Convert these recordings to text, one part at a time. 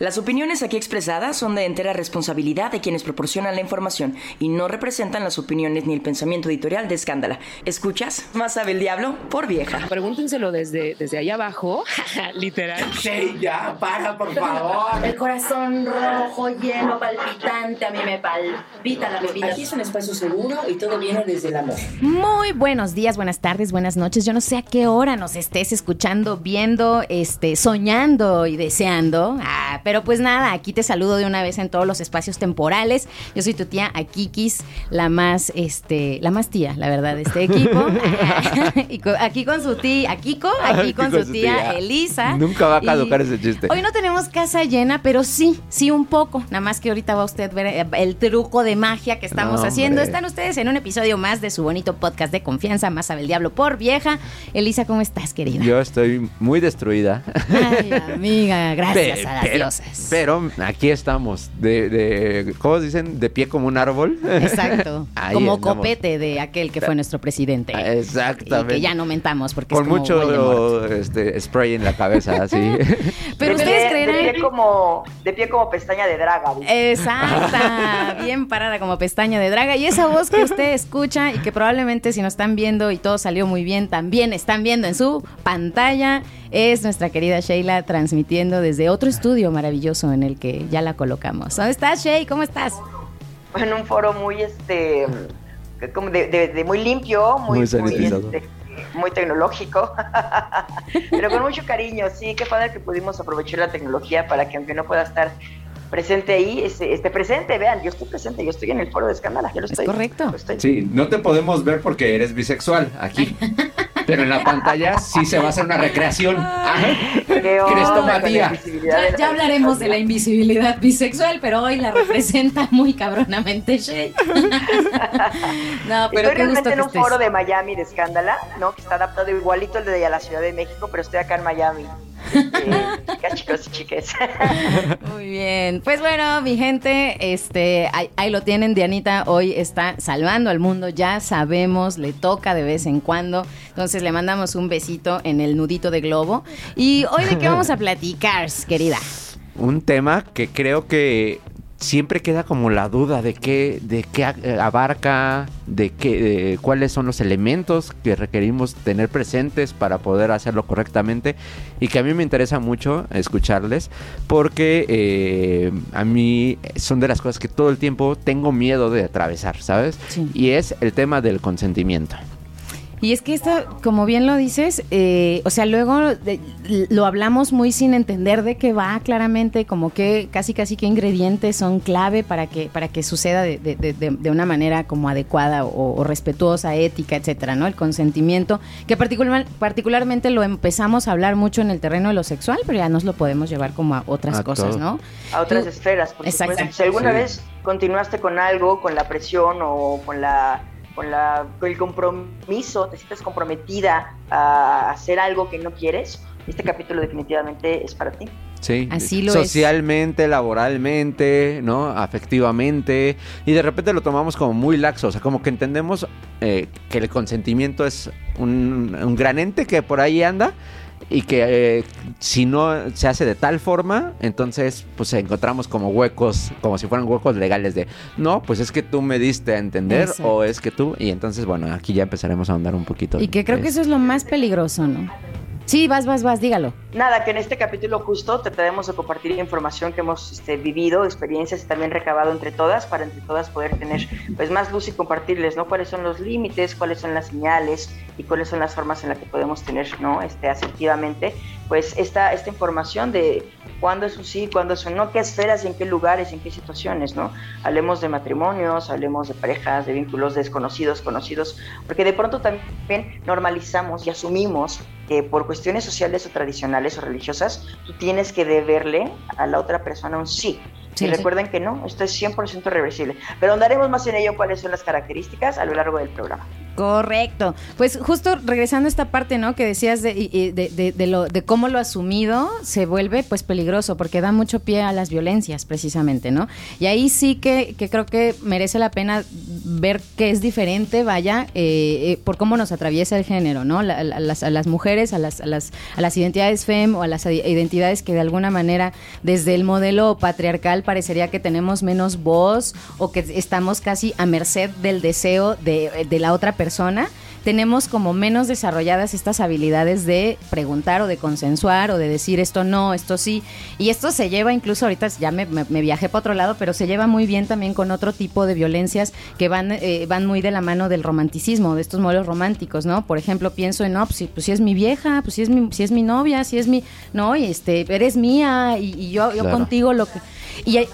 Las opiniones aquí expresadas son de entera responsabilidad de quienes proporcionan la información y no representan las opiniones ni el pensamiento editorial de Escándala. ¿Escuchas? Más sabe el diablo por vieja. Pregúntenselo desde, desde allá abajo, literal. Sí, ya, para, por favor. El corazón rojo, lleno, palpitante, a mí me palpita la bebida. Aquí es un espacio seguro y todo viene desde el amor. Muy buenos días, buenas tardes, buenas noches. Yo no sé a qué hora nos estés escuchando, viendo, este, soñando y deseando. Ah, pero pues nada, aquí te saludo de una vez en todos los espacios temporales. Yo soy tu tía Akikis, la más, este, la más tía, la verdad, de este equipo. y aquí con su tía Akiko, aquí con, su tía, Elisa. Nunca va a caducar ese chiste. Hoy no tenemos casa llena, pero sí, sí un poco. Nada más que ahorita va usted a ver eh, el truco de magia que estamos haciendo. Están ustedes en un episodio más de su bonito podcast de confianza, Más sabe el diablo por vieja. Elisa, ¿cómo estás, querida? Yo estoy muy destruida. Ay, amiga, gracias a las diosas. Pero aquí estamos, de, de, ¿cómo dicen? De pie como un árbol. Exacto. como copete de aquel que fue nuestro presidente. Exactamente. Y que ya no mentamos porque Con es como mucho este, spray en la cabeza, así. Pero ustedes creerán... De pie como, de pie como pestaña de draga. Exacta. Bien parada como pestaña de draga. Y esa voz que usted escucha y que probablemente si nos están viendo y todo salió muy bien, también están viendo en su pantalla, es nuestra querida Sheila transmitiendo desde otro estudio maravilloso en el que ya la colocamos. ¿Dónde estás, Shay? ¿Cómo estás? En un foro muy, este, como de, muy limpio, muy, muy, este, muy tecnológico, pero con mucho cariño. Sí, qué padre que pudimos aprovechar la tecnología para que aunque no pueda estar presente ahí, esté, presente, vean, yo estoy presente, yo estoy en el foro de escándalo, yo lo estoy. Es correcto. Sí, no te podemos ver porque eres bisexual aquí. pero en la pantalla sí se va a hacer una recreación. Crestomatía. Ya, ya hablaremos de la invisibilidad bisexual, pero hoy la representa muy cabronamente Shay. no, pero estoy realmente en un foro de Miami de escándala, ¿no? Que está adaptado igualito al de la Ciudad de México, pero estoy acá en Miami. Eh, chicos y chiques. Muy bien. Pues bueno, mi gente, este, ahí, ahí, lo tienen. Dianita hoy está salvando al mundo. Ya sabemos, le toca de vez en cuando. Entonces le mandamos un besito en el nudito de globo. Y hoy de qué vamos a platicar, querida. Un tema que creo que siempre queda como la duda de qué, de qué abarca, de qué, cuáles son los elementos que requerimos tener presentes para poder hacerlo correctamente y que a mí me interesa mucho escucharles porque eh, a mí son de las cosas que todo el tiempo tengo miedo de atravesar, ¿sabes? Y es el tema del consentimiento. Y es que esto, como bien lo dices, eh, o sea, luego lo hablamos muy sin entender de qué va claramente, como que casi casi qué ingredientes son clave para que, para que suceda de, de, de, una manera como adecuada o, respetuosa, ética, etcétera, ¿no? El consentimiento, que particular, particularmente lo empezamos a hablar mucho en el terreno de lo sexual, pero ya nos lo podemos llevar como a otras cosas, ¿no? A otras esferas, por Exacto. Si alguna vez continuaste con algo, con la presión o con la con, la, el compromiso, te sientes comprometida a hacer algo que no quieres, este capítulo definitivamente es para ti. Sí, Así lo socialmente, laboralmente, ¿no? Afectivamente. Y de repente lo tomamos como muy laxo. O sea, como que entendemos eh, que el consentimiento es un, un gran ente que por ahí anda y que eh, si no se hace de tal forma, entonces pues encontramos como huecos, como si fueran huecos legales de, no, pues es que tú me diste a entender o es que tú, y entonces bueno, aquí ya empezaremos a andar un poquito. Y que creo que eso es lo más peligroso, ¿no? Sí, vas, vas, vas, dígalo. Nada, que en este capítulo justo trataremos de compartir información que hemos este, vivido, experiencias y también recabado entre todas, para entre todas poder tener pues más luz y compartirles, ¿no? Cuáles son los límites, cuáles son las señales y cuáles son las formas en las que podemos tener, ¿no? Este, asertivamente, pues esta, esta información de cuándo es un sí, cuándo es un no, qué esferas, en qué lugares, en qué situaciones, ¿no? Hablemos de matrimonios, hablemos de parejas, de vínculos desconocidos, conocidos, porque de pronto también normalizamos y asumimos que por cuestiones sociales o tradicionales o religiosas, tú tienes que deberle a la otra persona un sí. y recuerden que no, esto es 100% reversible. Pero andaremos más en ello cuáles son las características a lo largo del programa. Correcto. Pues justo regresando a esta parte, ¿no? Que decías de, de, de, lo, cómo lo asumido se vuelve pues peligroso porque da mucho pie a las violencias precisamente, ¿no? Y ahí sí que, que creo que merece la pena ver que es diferente, vaya, eh, eh, por cómo nos atraviesa el género, ¿no? las, a las mujeres, a las, a, las, a las identidades FEM o a las identidades que de alguna manera desde el modelo patriarcal parecería que tenemos menos voz o que estamos casi a merced del deseo de, de la otra persona tenemos como menos desarrolladas estas habilidades de preguntar o de consensuar o de decir esto no, esto sí. Y esto se lleva incluso, ahorita ya me, me, viajé para otro lado, pero se lleva muy bien también con otro tipo de violencias que van, eh, van muy de la mano del romanticismo, de estos modelos románticos, ¿no? Por ejemplo, pienso en, no, pues, pues si es mi vieja, pues si es mi, si es mi novia, si es mi, no, y este, eres mía y, yo, yo contigo lo que... Y hay,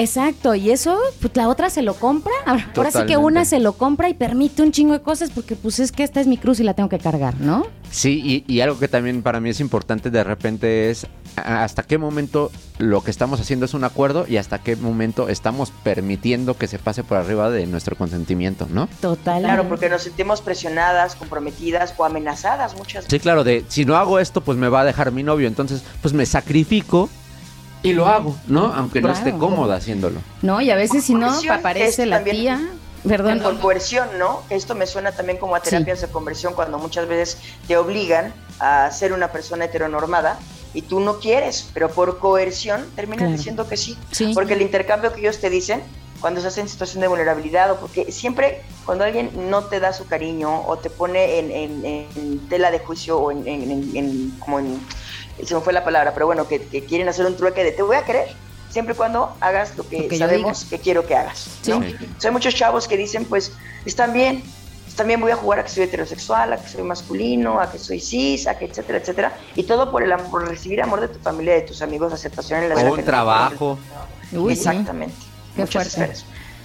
Exacto, y eso, pues la otra se lo compra. Ahora, sí que una se lo compra y permite un chingo de cosas porque pues es que esta es mi cruz y la tengo que cargar, ¿no? Sí, y, algo que también para mí es importante de repente es hasta qué momento lo que estamos haciendo es un acuerdo y hasta qué momento estamos permitiendo que se pase por arriba de nuestro consentimiento, ¿no? Total. Claro, porque nos sentimos presionadas, comprometidas o amenazadas muchas veces. Sí, claro, de si no hago esto, pues me va a dejar mi novio, entonces pues me sacrifico y lo hago, ¿no? Aunque no esté cómoda haciéndolo. No, y a veces si no aparece la tía. Perdón. Por coerción, ¿no? Esto me suena también como a terapias de conversión cuando muchas veces te obligan a ser una persona heteronormada y tú no quieres, pero por coerción terminas diciendo que sí. Porque el intercambio que ellos te dicen cuando estás en situación de vulnerabilidad o porque siempre cuando alguien no te da su cariño o te pone en, tela de juicio o en, como en se me fue la palabra, pero bueno, que, quieren hacer un trueque de te voy a querer, siempre y cuando hagas lo que, sabemos que quiero que hagas. ¿no? hay muchos chavos que dicen, pues, están bien, también voy a jugar a que soy heterosexual, a que soy masculino, a que soy cis, a que etcétera, etcétera. Y todo por el por recibir amor de tu familia, de tus amigos, aceptación en la vida. un trabajo. Exactamente. Qué fuerte.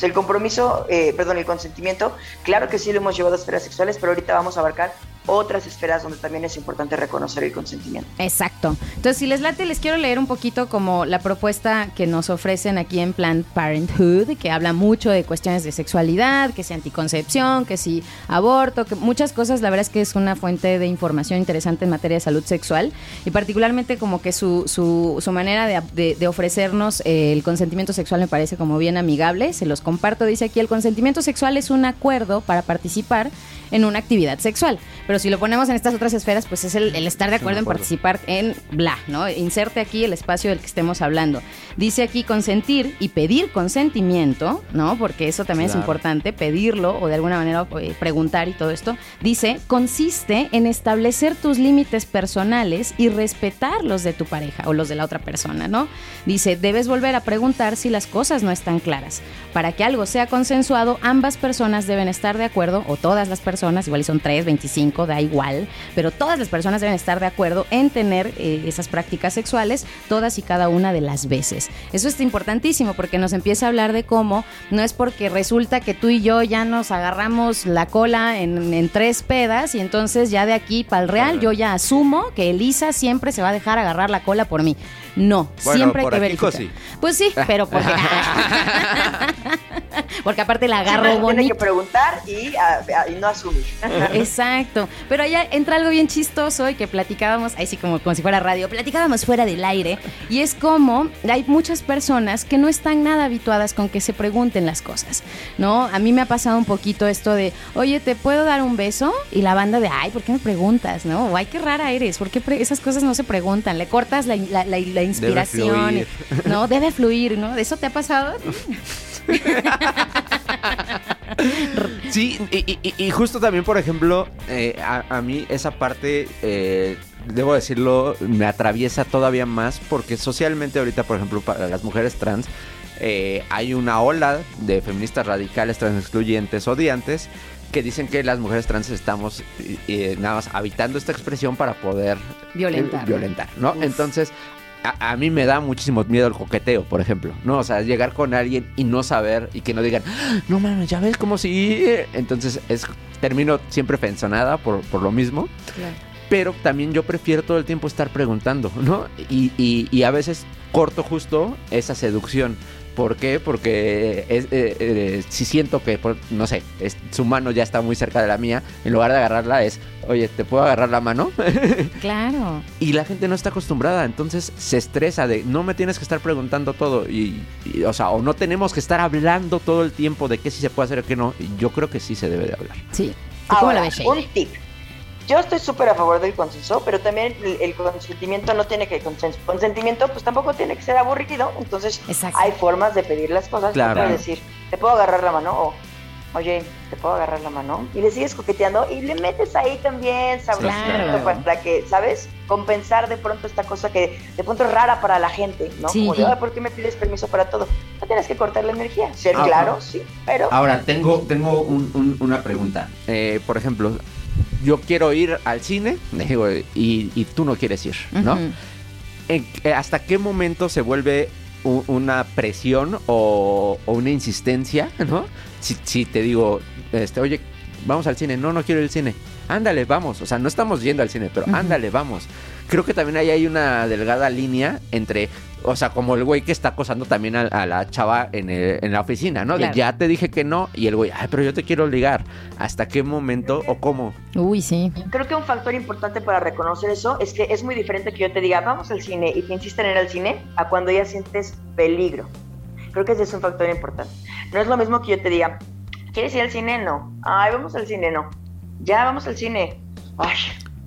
el compromiso, eh, perdón, el consentimiento, claro que sí lo hemos llevado a esferas sexuales, pero ahorita vamos a abarcar otras esferas donde también es importante reconocer el consentimiento. Exacto. Entonces, si les late, les quiero leer un poquito como la propuesta que nos ofrecen aquí en Planned Parenthood, que habla mucho de cuestiones de sexualidad, que si anticoncepción, que si aborto, que muchas cosas. La verdad es que es una fuente de información interesante en materia de salud sexual y particularmente como que su, su, manera de, de, ofrecernos eh, el consentimiento sexual me parece como bien amigable. Se los comparto. Dice aquí, el consentimiento sexual es un acuerdo para participar en una actividad sexual. Pero si lo ponemos en estas otras esferas, pues es el, estar de acuerdo en participar en bla, ¿no? Inserte aquí el espacio del que estemos hablando. Dice aquí consentir y pedir consentimiento, ¿no? Porque eso también es importante, pedirlo o de alguna manera eh, preguntar y todo esto. Dice, consiste en establecer tus límites personales y respetar los de tu pareja o los de la otra persona, ¿no? Dice, debes volver a preguntar si las cosas no están claras. Para que algo sea consensuado, ambas personas deben estar de acuerdo, o todas las personas, igual son 3, 25, da igual, pero todas las personas deben estar de acuerdo en tener eh, esas prácticas sexuales todas y cada una de las veces. Eso es importantísimo porque nos empieza a hablar de cómo no es porque resulta que tú y yo ya nos agarramos la cola en, en tres pedas y entonces ya de aquí para el real yo ya asumo que Elisa siempre se va a dejar agarrar la cola por mí. No, siempre hay que verificar. Pues sí, pero porque porque aparte la agarro bonito. Tiene que preguntar y, no asumir. Exacto. Pero allá entra algo bien chistoso y que platicábamos, ahí sí como, como si fuera radio, platicábamos fuera del aire. Y es como hay muchas personas que no están nada habituadas con que se pregunten las cosas. ¿No? A mí me ha pasado un poquito esto de, oye, ¿te puedo dar un beso? Y la banda de, ay, ¿por qué me preguntas? ¿No? O ay, qué rara eres. ¿Por qué esas cosas no se preguntan? Le cortas la, la, inspiración. ¿No? Debe fluir, ¿no? ¿De eso te ha pasado? sí, y, justo también, por ejemplo, eh, a, mí esa parte, eh, debo decirlo, me atraviesa todavía más porque socialmente ahorita, por ejemplo, para las mujeres trans, eh, hay una ola de feministas radicales, trans excluyentes, odiantes, que dicen que las mujeres trans estamos nada más habitando esta expresión para poder violentar, violentar ¿no? Entonces, a, mí me da muchísimo miedo el coqueteo, por ejemplo, ¿no? O sea, llegar con alguien y no saber y que no digan, ah, no mames, ya ves como si... Entonces es termino siempre pensonada por, por lo mismo. pero también yo prefiero todo el tiempo estar preguntando, ¿no? Y, y, y a veces corto justo esa seducción. ¿Por qué? Porque es, eh, eh, si siento que, no sé, es- su mano ya está muy cerca de la mía, en lugar de agarrarla es, oye, ¿te puedo agarrar la mano? Claro. y la gente no está acostumbrada, entonces se estresa de, no me tienes que estar preguntando todo, y, y, o sea, o no tenemos que estar hablando todo el tiempo de qué sí se puede hacer o qué no, y yo creo que sí se debe de hablar. Sí. ¿Tú cómo la Ahora, ves, un tip. Yo estoy súper a favor del consenso, pero también el, el consentimiento no tiene que consenso. Consentimiento, pues tampoco tiene que ser aburrido. Entonces, Exacto. hay formas de pedir las cosas. Claro. Decir, ¿te puedo agarrar la mano? O, oye, ¿te puedo agarrar la mano? Y le sigues coqueteando y le metes ahí también sabrosito Claro. para que, ¿sabes? Compensar de pronto esta cosa que de pronto es rara para la gente, ¿no? Sí. Como de, "Ay, ¿por qué me pides permiso para todo? No tienes que cortar la energía. Ser Ah, claro, ah. sí, pero... Ahora, tengo, tengo un- un- una pregunta. Eh, por ejemplo, yo quiero ir al cine digo, y, y tú no quieres ir, ¿no? Ujú. ¿En- eh, ¿Hasta qué momento se vuelve una presión o, o una insistencia, ¿no? Si, si te digo, este, oye, vamos al cine, no, no quiero ir al cine. Ándale, vamos. O sea, no estamos yendo al cine, pero ándale, vamos. Creo que también ahí hay una delgada línea entre, o sea, como el güey que está acosando también a, a la chava en, el- en la oficina, ¿no? Claro. De ya te dije que no, y el güey, ay, pero yo te quiero ligar. ¿Hasta qué momento o cómo? Uy, sí. Creo que un factor importante para reconocer eso es que es muy diferente que yo te diga, vamos al cine y te insisten en ir al cine, a cuando ya sientes peligro. Creo que ese es un factor importante. No es lo mismo que yo te diga, ¿quieres ir al cine? No. Ay, vamos al cine, no. Ya, vamos al cine. Ay,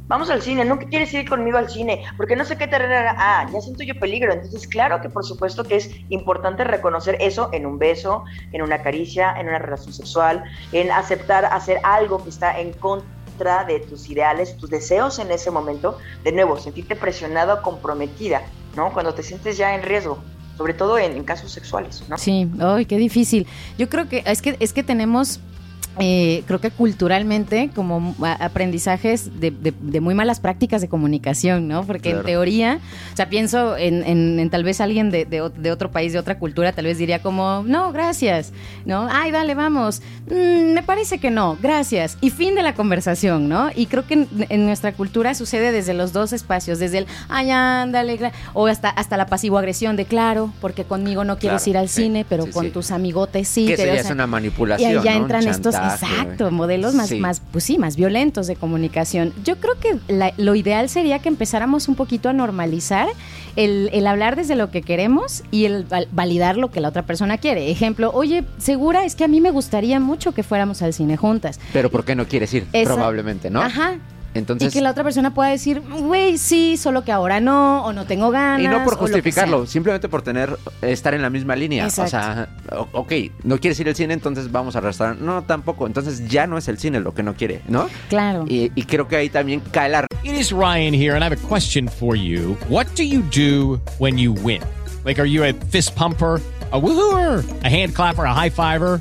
vamos al cine. ¿Nunca quieres ir conmigo al cine? Porque no sé qué te... Ah, ya siento yo peligro. Entonces, claro que por supuesto que es importante reconocer eso en un beso, en una caricia, en una relación sexual, en aceptar hacer algo que está en contra de tus ideales, tus deseos en ese momento. De nuevo, sentirte presionada o comprometida, ¿no? Cuando te sientes ya en riesgo, sobre todo en, en casos sexuales, ¿no? Sí, ay, qué difícil. Yo creo que es que es que tenemos eh, creo que culturalmente como aprendizajes de, de- de muy malas prácticas de comunicación, ¿no? Porque Claro. en teoría, o sea, pienso en, en- en tal vez alguien de, otro país, de otra cultura, tal vez diría como, no, gracias, ¿no? Ay, dale, vamos. "Mm, me parece que no, gracias. Y fin de la conversación, ¿no? Y creo que en, en nuestra cultura sucede desde los dos espacios, desde el, ay, ándale, gra-", o hasta, hasta la pasivo-agresión de, claro, porque conmigo no quieres Claro, ir al sí, cine, pero sí, con sí. tus amigotes sí. que eso pero, ya o es una y manipulación. ahí ya entran estos, exacto, modelos más, Sí. más, pues sí, más violentos de comunicación. Yo creo que la- lo ideal sería que empezáramos un poquito a normalizar el, el hablar desde lo que queremos y el val- validar lo que la otra persona quiere. Ejemplo, oye, segura es que a mí me gustaría mucho que fuéramos al cine juntas. Pero ¿por qué no quieres ir? Esa- Probablemente, ¿no? Ajá. Entonces, y que la otra persona pueda decir, güey, sí, solo que ahora no, o no tengo ganas. Y no por justificarlo, simplemente por tener estar en la misma línea. Exacto. O sea, ok, no quieres ir al cine, entonces vamos al restaurante. No, tampoco. Entonces ya no es el cine lo que no quiere, ¿no? Claro. Y, y creo que ahí también cae la It is Ryan here, and I have a question for you. What do you do when you win? Like, are you a fist pumper? A woohooer, a hand clapper, a high fiver.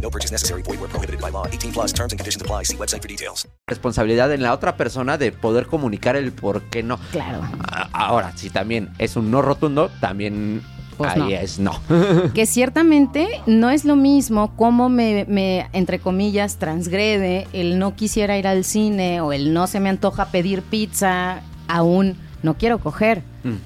No purchase necessary. Void were prohibited by law. 18 plus terms and conditions apply. See website for details. responsabilidad en la otra persona de poder comunicar el por qué no. Claro. A- Ahora, si también es un no rotundo, también Pues ahí no. es no. que ciertamente no es lo mismo cómo me, me, entre comillas, transgrede el no quisiera ir al cine o el no se me antoja pedir pizza, aún no quiero coger,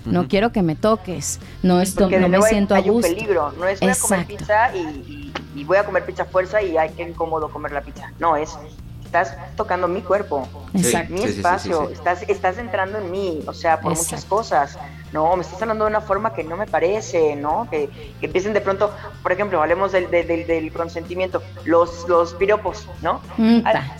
no quiero que me toques, no, esto, no me hay- siento a hay un gusto. peligro, no es voy a comer pizza y, y- y voy a comer pizza fuerza y ay, qué incómodo comer la pizza. No, es, estás tocando mi cuerpo, mi Sí, espacio, sí. Estás, estás entrando en mí, o sea, por muchas Exacto. cosas. no, me estás hablando de una forma que no me parece, ¿no? Que, empiecen de pronto, por ejemplo, hablemos del, del, consentimiento, los, los piropos, ¿no?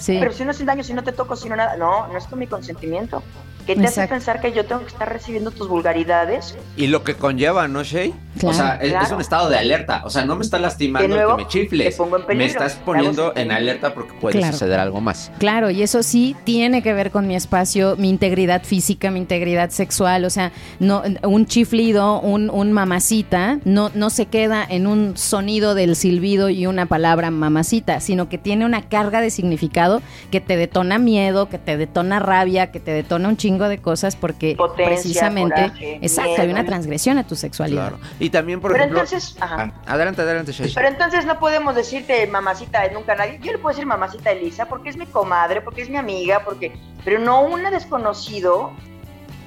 Pero si no hacen daño, si no te toco, si no nada, no, no es con mi consentimiento. ¿Qué te hace pensar que yo tengo que estar recibiendo tus vulgaridades? Y lo que conlleva, ¿no, Shay? O sea, es, un estado de alerta. O sea, no me está lastimando que me chifles. me estás poniendo en alerta porque puede suceder algo más. Claro, y eso sí tiene que ver con mi espacio, mi integridad física, mi integridad sexual. O sea, no, un chiflido, un, un mamacita, no, no se queda en un sonido del silbido y una palabra mamacita, sino que tiene una carga de significado que te detona miedo, que te detona rabia, que te detona un chingo de cosas porque precisamente, exacto, hay una transgresión a tu sexualidad. Y también, por Pero ejemplo, entonces, ah, adelante, adelante, Pero entonces no podemos decirte mamacita nunca nadie. Yo le puedo decir mamacita Elisa porque es mi comadre, porque es mi amiga, porque, pero no un desconocido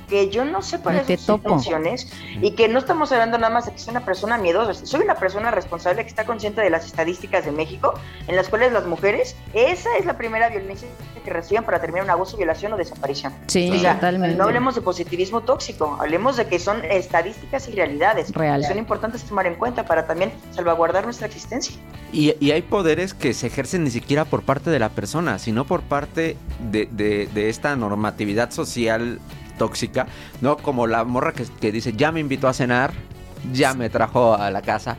que yo no sé cuáles son sus intenciones y que no estamos hablando nada más de que soy una persona miedosa, soy una persona responsable que está consciente de las estadísticas de México en las cuales las mujeres, esa es la primera violencia que reciben para terminar un abuso, violación o desaparición. Sí, totalmente. No hablemos de positivismo tóxico, hablemos de que son estadísticas y realidades Reales. son importantes tomar en cuenta para también salvaguardar nuestra existencia. Y, y, hay poderes que se ejercen ni siquiera por parte de la persona, sino por parte de, de, de esta normatividad social tóxica, ¿no? Como la morra que, dice, ya me invitó a cenar, ya me trajo a la casa,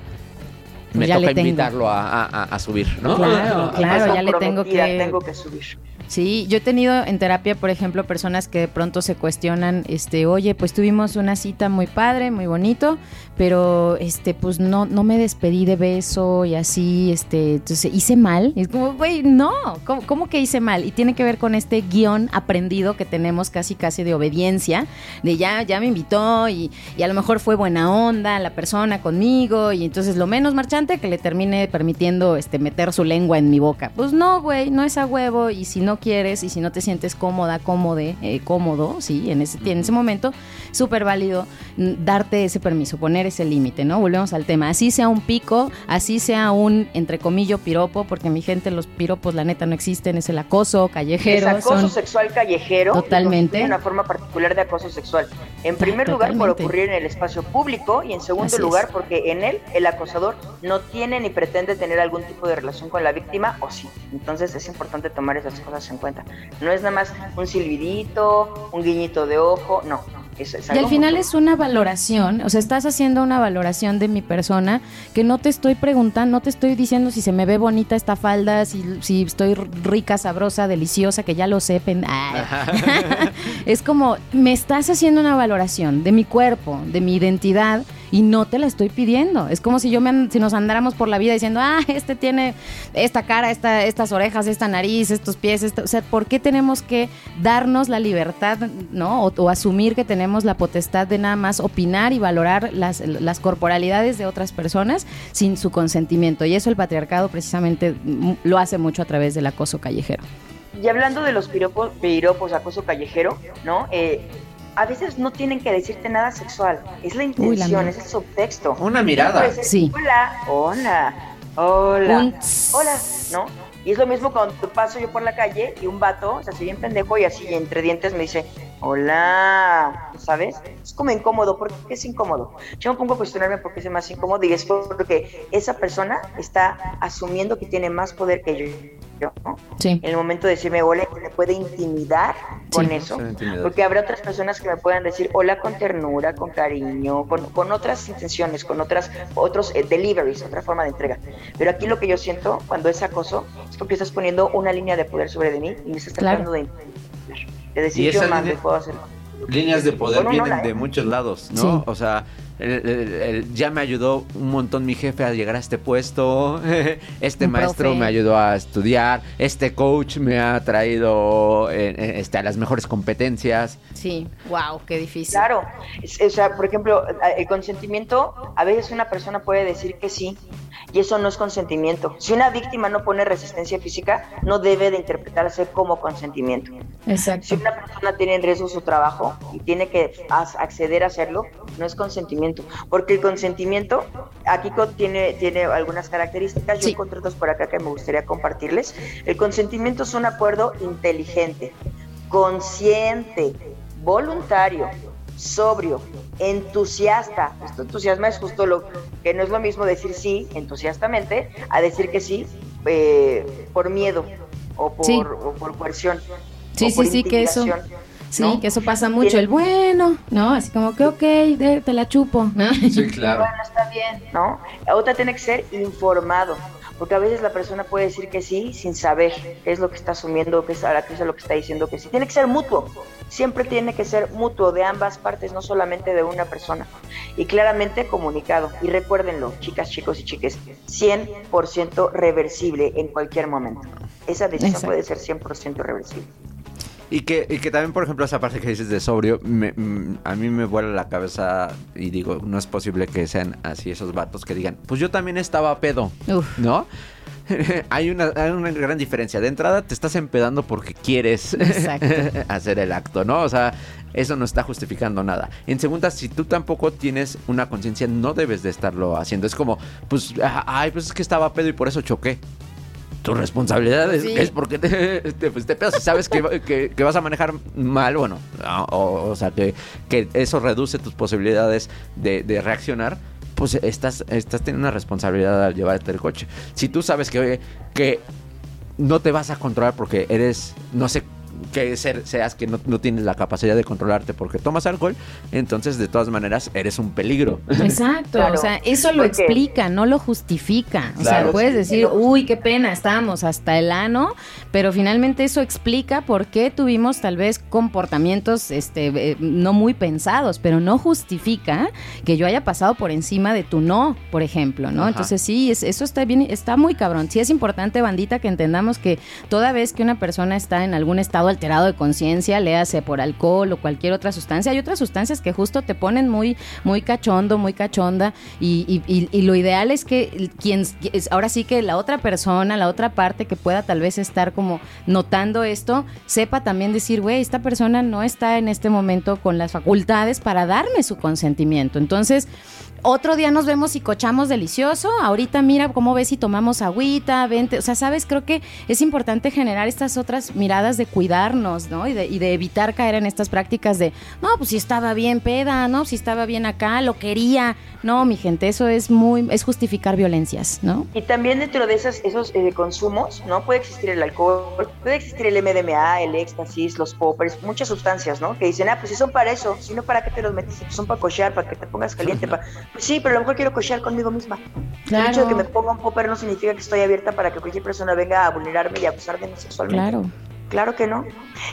me toca invitarlo a, subir, ¿no? Claro, claro, ya le tengo que... tengo que subir. Sí, yo he tenido en terapia, por ejemplo, personas que de pronto se cuestionan, este, oye, pues tuvimos una cita muy padre, muy bonito, pero este, pues no, no me despedí de beso y así, este, entonces hice mal. Y es como, güey, no, ¿cómo, que hice mal? Y tiene que ver con este guion aprendido que tenemos casi casi de obediencia, de ya, ya me invitó y, y a lo mejor fue buena onda la persona conmigo, y entonces lo menos marchante que le termine permitiendo este meter su lengua en mi boca. Pues no, güey, no es a huevo, y si no quieres y si no te sientes cómoda, cómode, eh, cómodo, sí, en ese, en ese momento, súper válido mm, darte ese permiso, poner ese límite, ¿no? Volvemos al tema. Así sea un pico, así sea un, entre comillas, piropo, porque mi gente, los piropos, la neta, no existen, es el acoso callejero. Es acoso sexual callejero. Totalmente. Una forma particular de acoso sexual. En primer lugar, por ocurrir en el espacio público y en segundo lugar, porque en él el acosador no tiene ni pretende tener algún tipo de relación con la víctima o sí. Entonces es importante tomar esas cosas en cuenta. No es nada más un silbidito, un guiñito de ojo, no. y al final es una valoración, o sea, estás haciendo una valoración de mi persona que no te estoy preguntando, no te estoy diciendo si se me ve bonita esta falda, si, si estoy rica, sabrosa, deliciosa, que ya lo sepan. es como, me estás haciendo una valoración de mi cuerpo, de mi identidad y no te la estoy pidiendo. Es como si yo me, si nos andáramos por la vida diciendo, ah, este tiene esta cara, esta, estas orejas, esta nariz, estos pies, o sea, ¿por qué tenemos que darnos la libertad, no? O, asumir que tenemos la potestad de nada más opinar y valorar las, las corporalidades de otras personas sin su consentimiento. Y eso el patriarcado precisamente lo hace mucho a través del acoso callejero. Y hablando de los piropos, piropos acoso callejero, ¿no? Eh, a veces no tienen que decirte nada sexual. Es la intención, es el subtexto. Una mirada. sí. Hola, hola, hola, hola, ¿no? Y es lo mismo cuando paso yo por la calle y un vato, o sea, si bien pendejo y así entre dientes me dice, hola, ¿sabes? Es como incómodo, ¿por qué es incómodo? Yo me pongo a cuestionarme por qué es más incómodo y es porque esa persona está asumiendo que tiene más poder que yo en el momento de decirme hola, me puede intimidar con eso, porque habrá otras personas que me puedan decir hola con ternura, con cariño, con, otras intenciones, con otras otros eh, deliveries, otra forma de entrega. Pero aquí lo que yo siento cuando es acoso es porque estás poniendo una línea de poder sobre de mí y me estás tratando de, de decir yo más puedo hacer. Líneas de poder vienen de muchos lados, ¿no? O sea, ya me ayudó un montón mi jefe a llegar a este puesto, este maestro me ayudó a estudiar, este coach me ha traído eh, eh, este, a las mejores competencias. Sí, wow, qué difícil. Claro, o sea, por ejemplo, el consentimiento, a veces una persona puede decir que sí, y eso no es consentimiento. Si una víctima no pone resistencia física, no debe de interpretarse como consentimiento. Exacto. Si una persona tiene en riesgo su trabajo y tiene que acceder a hacerlo, no es consentimiento, porque el consentimiento aquí tiene, tiene algunas características, yo encontré dos por acá que me gustaría compartirles. El consentimiento es un acuerdo inteligente, consciente, voluntario, sobrio, entusiasta. Esto entusiasma es justo lo que no es lo mismo decir sí entusiastamente a decir que sí eh, por miedo o por, Sí. o por coerción. Sí, o sí, por sí, que eso. Sí, ¿no? que eso pasa mucho. El bueno, ¿no? Así como que, ok, de- te la chupo, ¿no? Sí, claro. Bueno, está bien, ¿no? La otra tiene que ser informado, porque a veces la persona puede decir que sí sin saber qué es lo que está asumiendo, qué es, ahora qué es lo que está diciendo que sí. Tiene que ser mutuo, siempre tiene que ser mutuo de ambas partes, no solamente de una persona. Y claramente comunicado. Y recuérdenlo, chicas, chicos y chiques, 100% reversible en cualquier momento. Esa decisión Exacto. puede ser 100% reversible. Y que, y que también, por ejemplo, esa parte que dices de sobrio, me- mm, a mí me vuela la cabeza y digo, no es posible que sean así esos vatos que digan, pues yo también estaba pedo, Uf. ¿no? hay, una, hay una gran diferencia. De entrada te estás empedando porque quieres hacer el acto, ¿no? O sea, eso no está justificando nada. En segunda, si tú tampoco tienes una conciencia, no debes de estarlo haciendo. Es como, pues, ah, ay, pues es que estaba pedo y por eso choqué. Tu responsabilidad es, Sí. es porque te, te, pues, te pedas. Si sabes que, que- que vas a manejar mal, bueno, no, o, o sea, que, que eso reduce tus posibilidades de, de reaccionar, pues estás, estás teniendo una responsabilidad al llevarte el coche. Si tú sabes que, que no te vas a controlar porque eres, no sé, que ser- seas que no, no tienes la capacidad de controlarte porque tomas alcohol, entonces de todas maneras eres un peligro. Exacto, Claro. o sea, eso lo Porque- explica, no lo justifica. O sea, puedes decir, uy, qué pena, estábamos hasta el ano, pero finalmente eso explica por qué tuvimos tal vez comportamientos este, eh, no muy pensados, pero no justifica que yo haya pasado por encima de tu no, por ejemplo, ¿no? Ajá. Entonces sí, es- eso está bien, está muy cabrón. Sí es importante, bandita, que entendamos que toda vez que una persona está en algún estado alterado de conciencia, léase por alcohol o cualquier otra sustancia, hay otras sustancias que justo te ponen muy, muy cachondo, muy cachonda, y, y- lo ideal es que quien, ahora sí que la otra persona, la otra parte que pueda tal vez estar como notando esto, sepa también decir, güey, esta persona no está en este momento con las facultades para darme su consentimiento. Entonces, otro día nos vemos y cochamos delicioso. Ahorita mira cómo ves si tomamos agüita, vente. O sea, sabes, creo que es importante generar estas otras miradas de cuidarnos, ¿no? Y de, y de evitar caer en estas prácticas de, no, pues si estaba bien peda, ¿no? Si estaba bien acá, lo quería. No, mi gente, eso es muy, es justificar violencias, ¿no? Y también dentro de esas, esos eh, consumos, ¿no? Puede existir el alcohol, puede existir el MDMA, el éxtasis, los poppers, muchas sustancias, ¿no? Que dicen, ah, pues si son para eso, si no, ¿para qué te los metes? Pues son para cochear, para que te pongas caliente. pa-". Sí, pero a lo mejor quiero cochear conmigo misma. El hecho de que me ponga un popper no significa que estoy abierta para que cualquier persona venga a vulnerarme y abusar de mí sexualmente. Claro. Claro que no.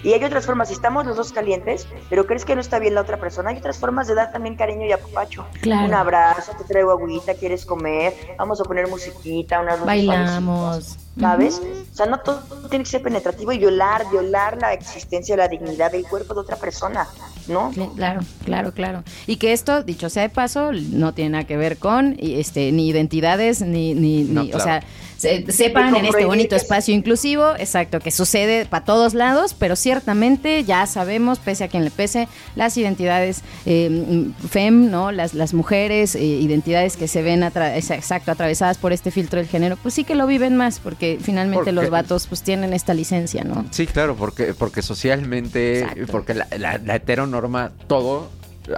Y hay otras formas, si estamos los dos calientes, pero crees que no está bien la otra persona, hay otras formas de dar también cariño y apapacho. Claro. Un abrazo, te traigo agüita, quieres comer, vamos a poner musiquita, unas Bailamos. ¿Sabes? O sea, no todo tiene que ser penetrativo y violar, violar la existencia, la dignidad del cuerpo de otra persona, ¿no? Cl- Claro, claro, claro. Y que esto, dicho sea de paso, no tiene nada que ver con este ni identidades ni, ni, No, ni- o sea, se- sepan en este bonito espacio inclusivo, exacto, que sucede para todos lados, pero ciertamente ya sabemos, pese a quien le pese, las identidades eh, fem, ¿no? Las, las mujeres, eh, identidades que se ven, atra- exacto, atravesadas por este filtro del género, pues sí que lo viven más, porque finalmente los vatos pues tienen esta licencia, ¿no? Sí, claro, porque, porque socialmente, Exacto. porque la, la, la heteronorma, todo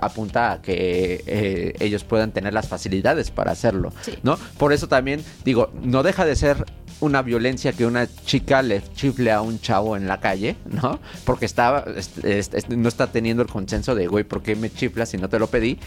apunta a que eh, ellos puedan tener las facilidades para hacerlo, Sí. ¿no? Por eso también, digo, no deja de ser una violencia que una chica le chifle a un chavo en la calle, ¿no? Porque está, est- est- est- no está teniendo el consenso de, güey, ¿por qué me chiflas si no te lo pedí?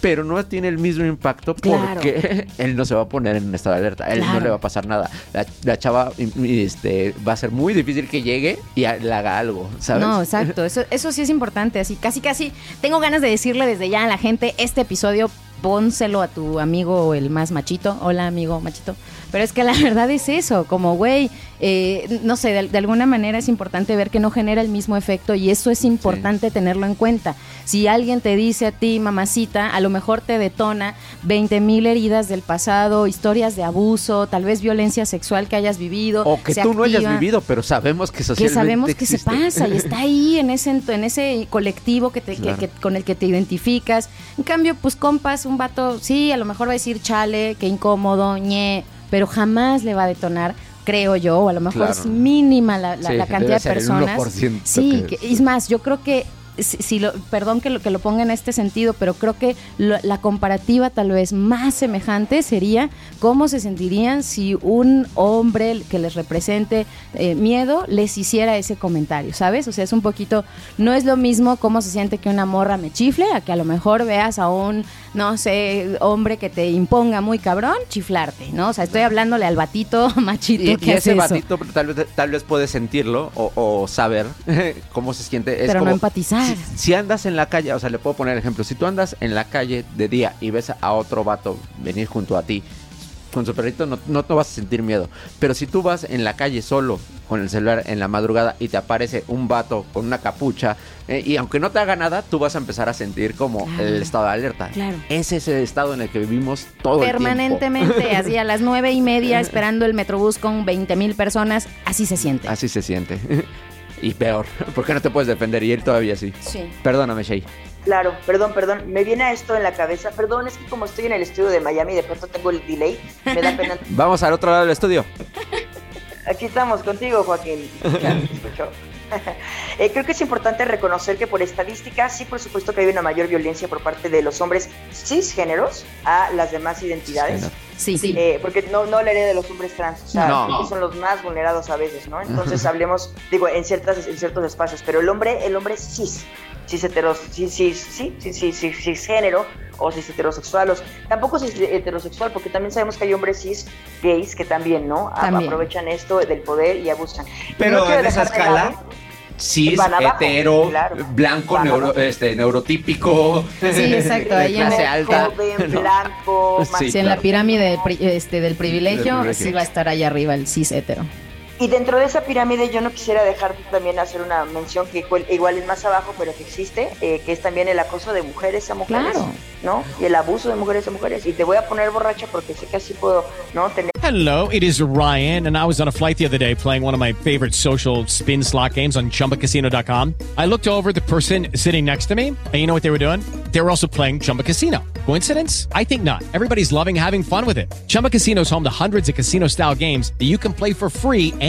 Pero no tiene el mismo impacto Claro. porque él no se va a poner en un estado de alerta, él no le va a pasar nada. La, la chava este, va a ser muy difícil que llegue y le haga algo, ¿sabes? No, exacto. Eso, eso sí es importante. Así, casi, casi. Tengo ganas de decirle desde ya a la gente este episodio. Pónselo a tu amigo el más machito. Hola, amigo machito. Pero es que la verdad es eso, como, güey, eh, no sé, de, de alguna manera es importante ver que no genera el mismo efecto y eso es importante tenerlo en cuenta. Si alguien te dice a ti, mamacita, a lo mejor te detona 20 mil heridas del pasado, historias de abuso, tal vez violencia sexual que hayas vivido. O que tú no hayas vivido, pero sabemos que que socialmente sabemos que se pasa y está ahí en ese en ese colectivo que te, que- Claro. que- con el que te identificas. En cambio, pues compas, un vato, sí, a lo mejor va a decir chale, qué incómodo, ñe, pero jamás le va a detonar, creo yo, o a lo mejor Claro. es mínima la, la- Sí, la cantidad de el personas. 1% Sí, que- que- es más, yo creo que si, lo, perdón que lo, que lo ponga en este sentido, pero creo que la comparativa tal vez más semejante sería cómo se sentirían si un hombre que les represente eh, miedo les hiciera ese comentario, ¿sabes? O sea, es un poquito, no es lo mismo cómo se siente que una morra me chifle, a que a lo mejor veas a un, no sé, hombre que te imponga muy cabrón, chiflarte, ¿no? O sea, estoy hablándole al batito machito y, que y ese batito tal vez, tal vez puede sentirlo o, saber cómo se siente. Pero no empatizar. Si, andas en la calle, o sea, le puedo poner ejemplo, si tú andas en la calle de día y ves a otro vato venir junto a ti con su perrito, no, no te vas a sentir miedo. Pero si tú vas en la calle solo con el celular en la madrugada y te aparece un vato con una capucha eh, y aunque no te haga nada, tú vas a empezar a sentir como el estado de alerta. Claro. Ese es el estado en el que vivimos todo el tiempo. Permanentemente, así a las nueve y media esperando el metrobús con 20 mil personas, así se siente. Así se siente. Y peor, porque no te puedes defender y él todavía sí. Sí. Perdóname, Shay. Claro, perdón, perdón. Me viene esto en la cabeza. Perdón, es que como estoy en el estudio de Miami, de pronto tengo el delay. Me da pena. Vamos al otro lado del estudio. Aquí estamos contigo, Joaquín. eh, creo que es importante reconocer que por estadística, sí, por supuesto que hay una mayor violencia por parte de los hombres cisgéneros a las demás identidades. Sí, sí. Eh, porque no, no hablaré de los hombres trans, o sea, no. son los más vulnerados a veces, ¿no? Entonces hablemos, digo, en ciertas, en ciertos espacios, pero el hombre, el hombre cis, cis heteros, cis, cis, sí, sí, sí, cisgénero o cis heterosexual, tampoco cis heterosexual, porque también sabemos que hay hombres cis gays que también, ¿no? También. Aprovechan esto del poder y abusan. Pero no en esa escala cis, hetero, claro. blanco, neuro, este, neurotípico. Sí, exacto. Ahí clase en, alta. Joven, blanco, Sí, sí, en la pirámide este, del privilegio, Del privilegio. sí va a estar ahí arriba el cis hetero. Y dentro de esa pirámide yo no quisiera dejar de también hacer una mención que igual, igual es más abajo, pero que existe, eh, que es también el acoso de mujeres a mujeres, Claro. ¿no? Y el abuso de mujeres a mujeres. Y te voy a poner borracha porque sé que así puedo, ¿no? Tener Hello, it is Ryan, and I was on a flight the other day playing one of my favorite social spin slot games on chumbacasino.com. I looked over at the person sitting next to me, and you know what they were doing? They were also playing Chumba Casino. Coincidence? I think not. Everybody's loving having fun with it. Chumba Casino is home to hundreds of casino style games that you can play for free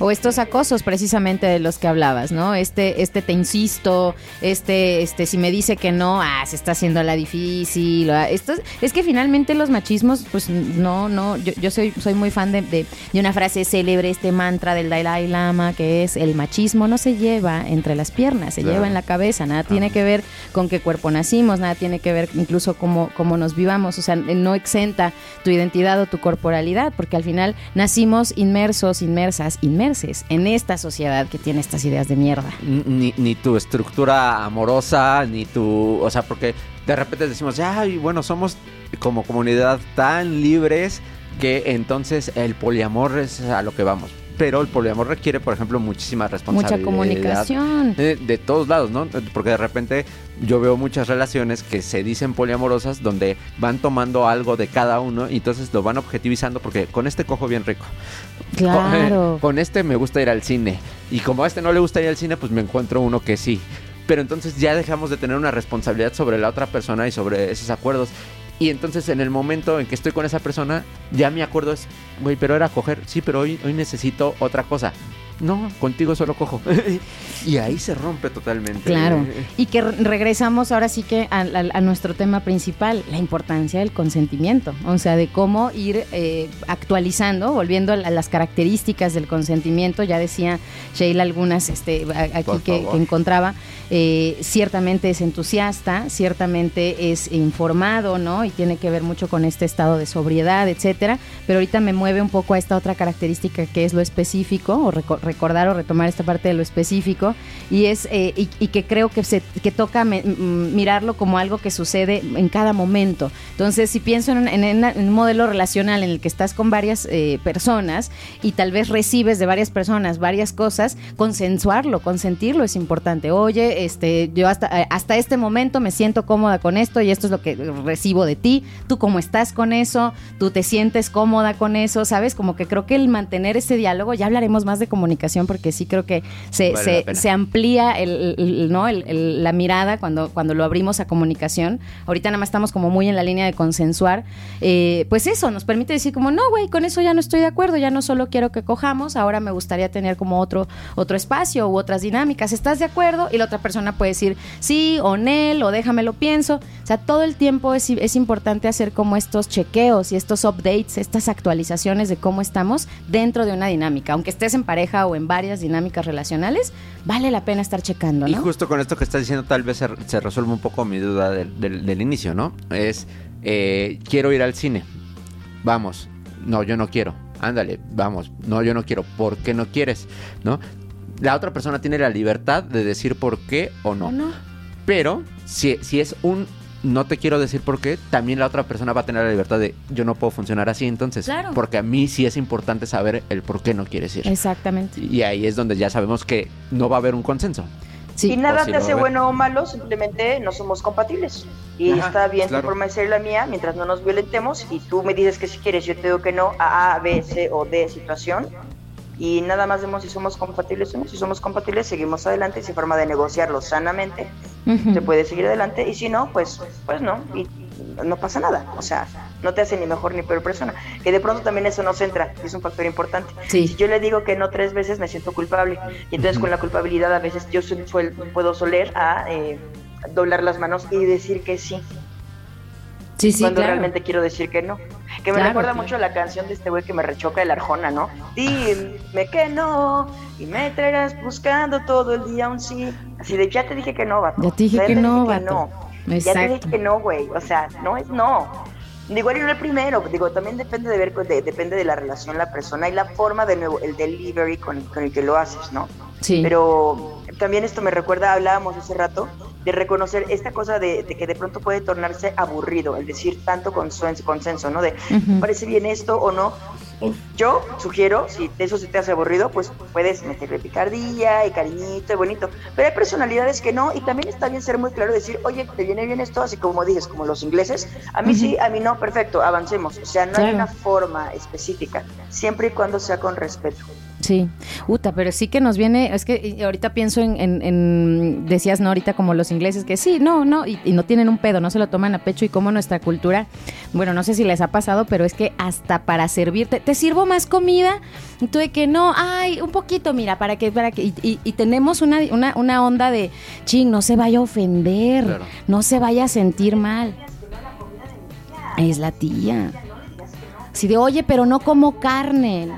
O estos acosos precisamente de los que hablabas, ¿no? Este, este te insisto, este, este, si me dice que no, ah, se está haciendo la difícil. ah, Esto, es- que finalmente los machismos, pues no, no, yo, yo soy, soy muy fan de, de, de una frase célebre, este mantra del Dalai Lama, que es el machismo no se lleva entre las piernas, se Claro. lleva en la cabeza, nada tiene que ver con qué cuerpo nacimos, nada tiene que ver incluso cómo, cómo nos vivamos, o sea, no exenta tu identidad o tu corporalidad, porque al final nacimos inmersos, inmersas, en esta sociedad que tiene estas ideas de mierda. Ni, ni tu estructura amorosa, ni tu. O sea, porque de repente decimos, ay, bueno, somos como comunidad tan libres que entonces el poliamor es a lo que vamos. Pero el poliamor requiere, por ejemplo, muchísima responsabilidad. Mucha comunicación. De, de todos lados, ¿no? Porque de repente yo veo muchas relaciones que se dicen poliamorosas donde van tomando algo de cada uno y entonces lo van objetivizando porque con este cojo bien rico. Claro. Con, con este me gusta ir al cine. Y como a este no le gusta ir al cine, pues me encuentro uno que sí. Pero entonces ya dejamos de tener una responsabilidad sobre la otra persona y sobre esos acuerdos. Y entonces en el momento en que estoy con esa persona, ya mi acuerdo es, güey, pero era coger. Sí, pero hoy, hoy necesito otra cosa. No, contigo solo cojo. y ahí se rompe totalmente. Claro. Y que re- regresamos ahora sí que a, a- a nuestro tema principal, la importancia del consentimiento. O sea, de cómo ir eh, actualizando, volviendo a la- las características del consentimiento. Ya decía Sheila algunas este, a- aquí que, encontraba. Eh, ciertamente es entusiasta, ciertamente es informado, ¿no? Y tiene que ver mucho con este estado de sobriedad, etcétera. Pero ahorita me mueve un poco a esta otra característica que es lo específico, o recordar o retomar esta parte de lo específico, y es eh, y, y que creo que se que toca me- mm, mirarlo como algo que sucede en cada momento. Entonces, si pienso en en en un modelo relacional en el que estás con varias eh, personas y tal vez recibes de varias personas varias cosas, consensuarlo, consentirlo es importante. Oye, este, yo hasta, eh, hasta este momento me siento cómoda con esto y esto es lo que recibo de ti. Tú cómo estás con eso, tú te sientes cómoda con eso, ¿sabes? Como que creo que el mantener ese diálogo, ya hablaremos más de comunicación comunicación porque sí creo que se, Vale se- se amplía el, el- ¿no? el- el- la mirada cuando, cuando lo abrimos a comunicación. Ahorita nada más estamos como muy en la línea de consensuar. Eh, pues eso nos permite decir como, no, güey, con eso ya no estoy de acuerdo, ya no solo quiero que cojamos, ahora me gustaría tener como otro, otro espacio u otras dinámicas. ¿Estás de acuerdo? Y la otra persona puede decir sí o nel o déjame lo pienso. O sea, todo el tiempo es, es importante hacer como estos chequeos y estos updates, estas actualizaciones de cómo estamos dentro de una dinámica. Aunque estés en pareja o en varias dinámicas relacionales, vale la pena estar checando, Y justo con esto que estás diciendo, tal vez se, se resuelve un poco mi duda del, del- del inicio, ¿no? Es, eh, quiero ir al cine. Vamos. No, yo no quiero. Ándale, vamos. No, yo no quiero. ¿Por qué no quieres? ¿No? La otra persona tiene la libertad de decir por qué o no. ¿O no? Pero si, si es un no te quiero decir por qué, también la otra persona va a tener la libertad de yo no puedo funcionar así, entonces. Claro. Porque a mí sí es importante saber el por qué no quieres ir. Exactamente. Y ahí es donde ya sabemos que no va a haber un consenso. Sí. y nada si te hace bueno o malo, simplemente no somos compatibles. Y Ajá, está bien claro. tu forma de ser la mía, mientras no nos violentemos y tú me dices que si quieres, yo te digo que no a A, B, C o D situación. Y nada más vemos si somos compatibles o no. Si somos compatibles, seguimos adelante. Si hay forma de negociarlo sanamente, se puede seguir adelante. Y si no, pues, pues no. Y no pasa nada. O sea, no te hace ni mejor ni peor persona. Que de pronto también eso nos entra. y Es un factor importante. Sí. Si yo le digo que no tres veces, me siento culpable. Y entonces con la culpabilidad a veces yo suel- puedo soler a eh, doblar las manos y decir que sí. Sí, sí, cuando claro. realmente quiero decir que no. Que me Claro, recuerda claro. mucho a la canción de este güey que me rechoca el Arjona, ¿no? Dime que no y me traerás buscando todo el día un sí. Así de, ya te dije que no, vato. Ya te dije que no, dije vato. Ya te dije que no, güey. O sea, no es no. Igual y no el primero, digo, también depende de ver, de- depende de la relación, la persona y la forma de nuevo, el delivery con, con el que lo haces, ¿no? Sí. Pero también esto me recuerda, hablábamos hace rato, de reconocer esta cosa de, de que de pronto puede tornarse aburrido, el decir tanto consen- consenso, ¿no? De. ¿parece bien esto o no? Yo sugiero, si eso se te hace aburrido, pues puedes meterle picardía y cariñito y bonito. Pero hay personalidades que no, y también está bien ser muy claro decir, oye, ¿te viene bien esto? Así como dices, como los ingleses, a mí sí, a mí no, perfecto, avancemos. O sea, no hay una forma específica, siempre y cuando sea con respeto. Sí, Uta, pero sí que nos viene, es que ahorita pienso en, en- en- decías, ¿no? Ahorita como los ingleses, que sí, no, no, y, y no tienen un pedo, no se lo toman a pecho y como nuestra cultura, bueno, no sé si les ha pasado, pero es que hasta para servirte, ¿te sirvo más comida? Y tú de que no, ay, un poquito, mira, para que, para que, y, y- y tenemos una, una, una onda de, ching, no se vaya a ofender, Claro. no se vaya a sentir mal. Es la tía. Si de, oye, pero no como carne.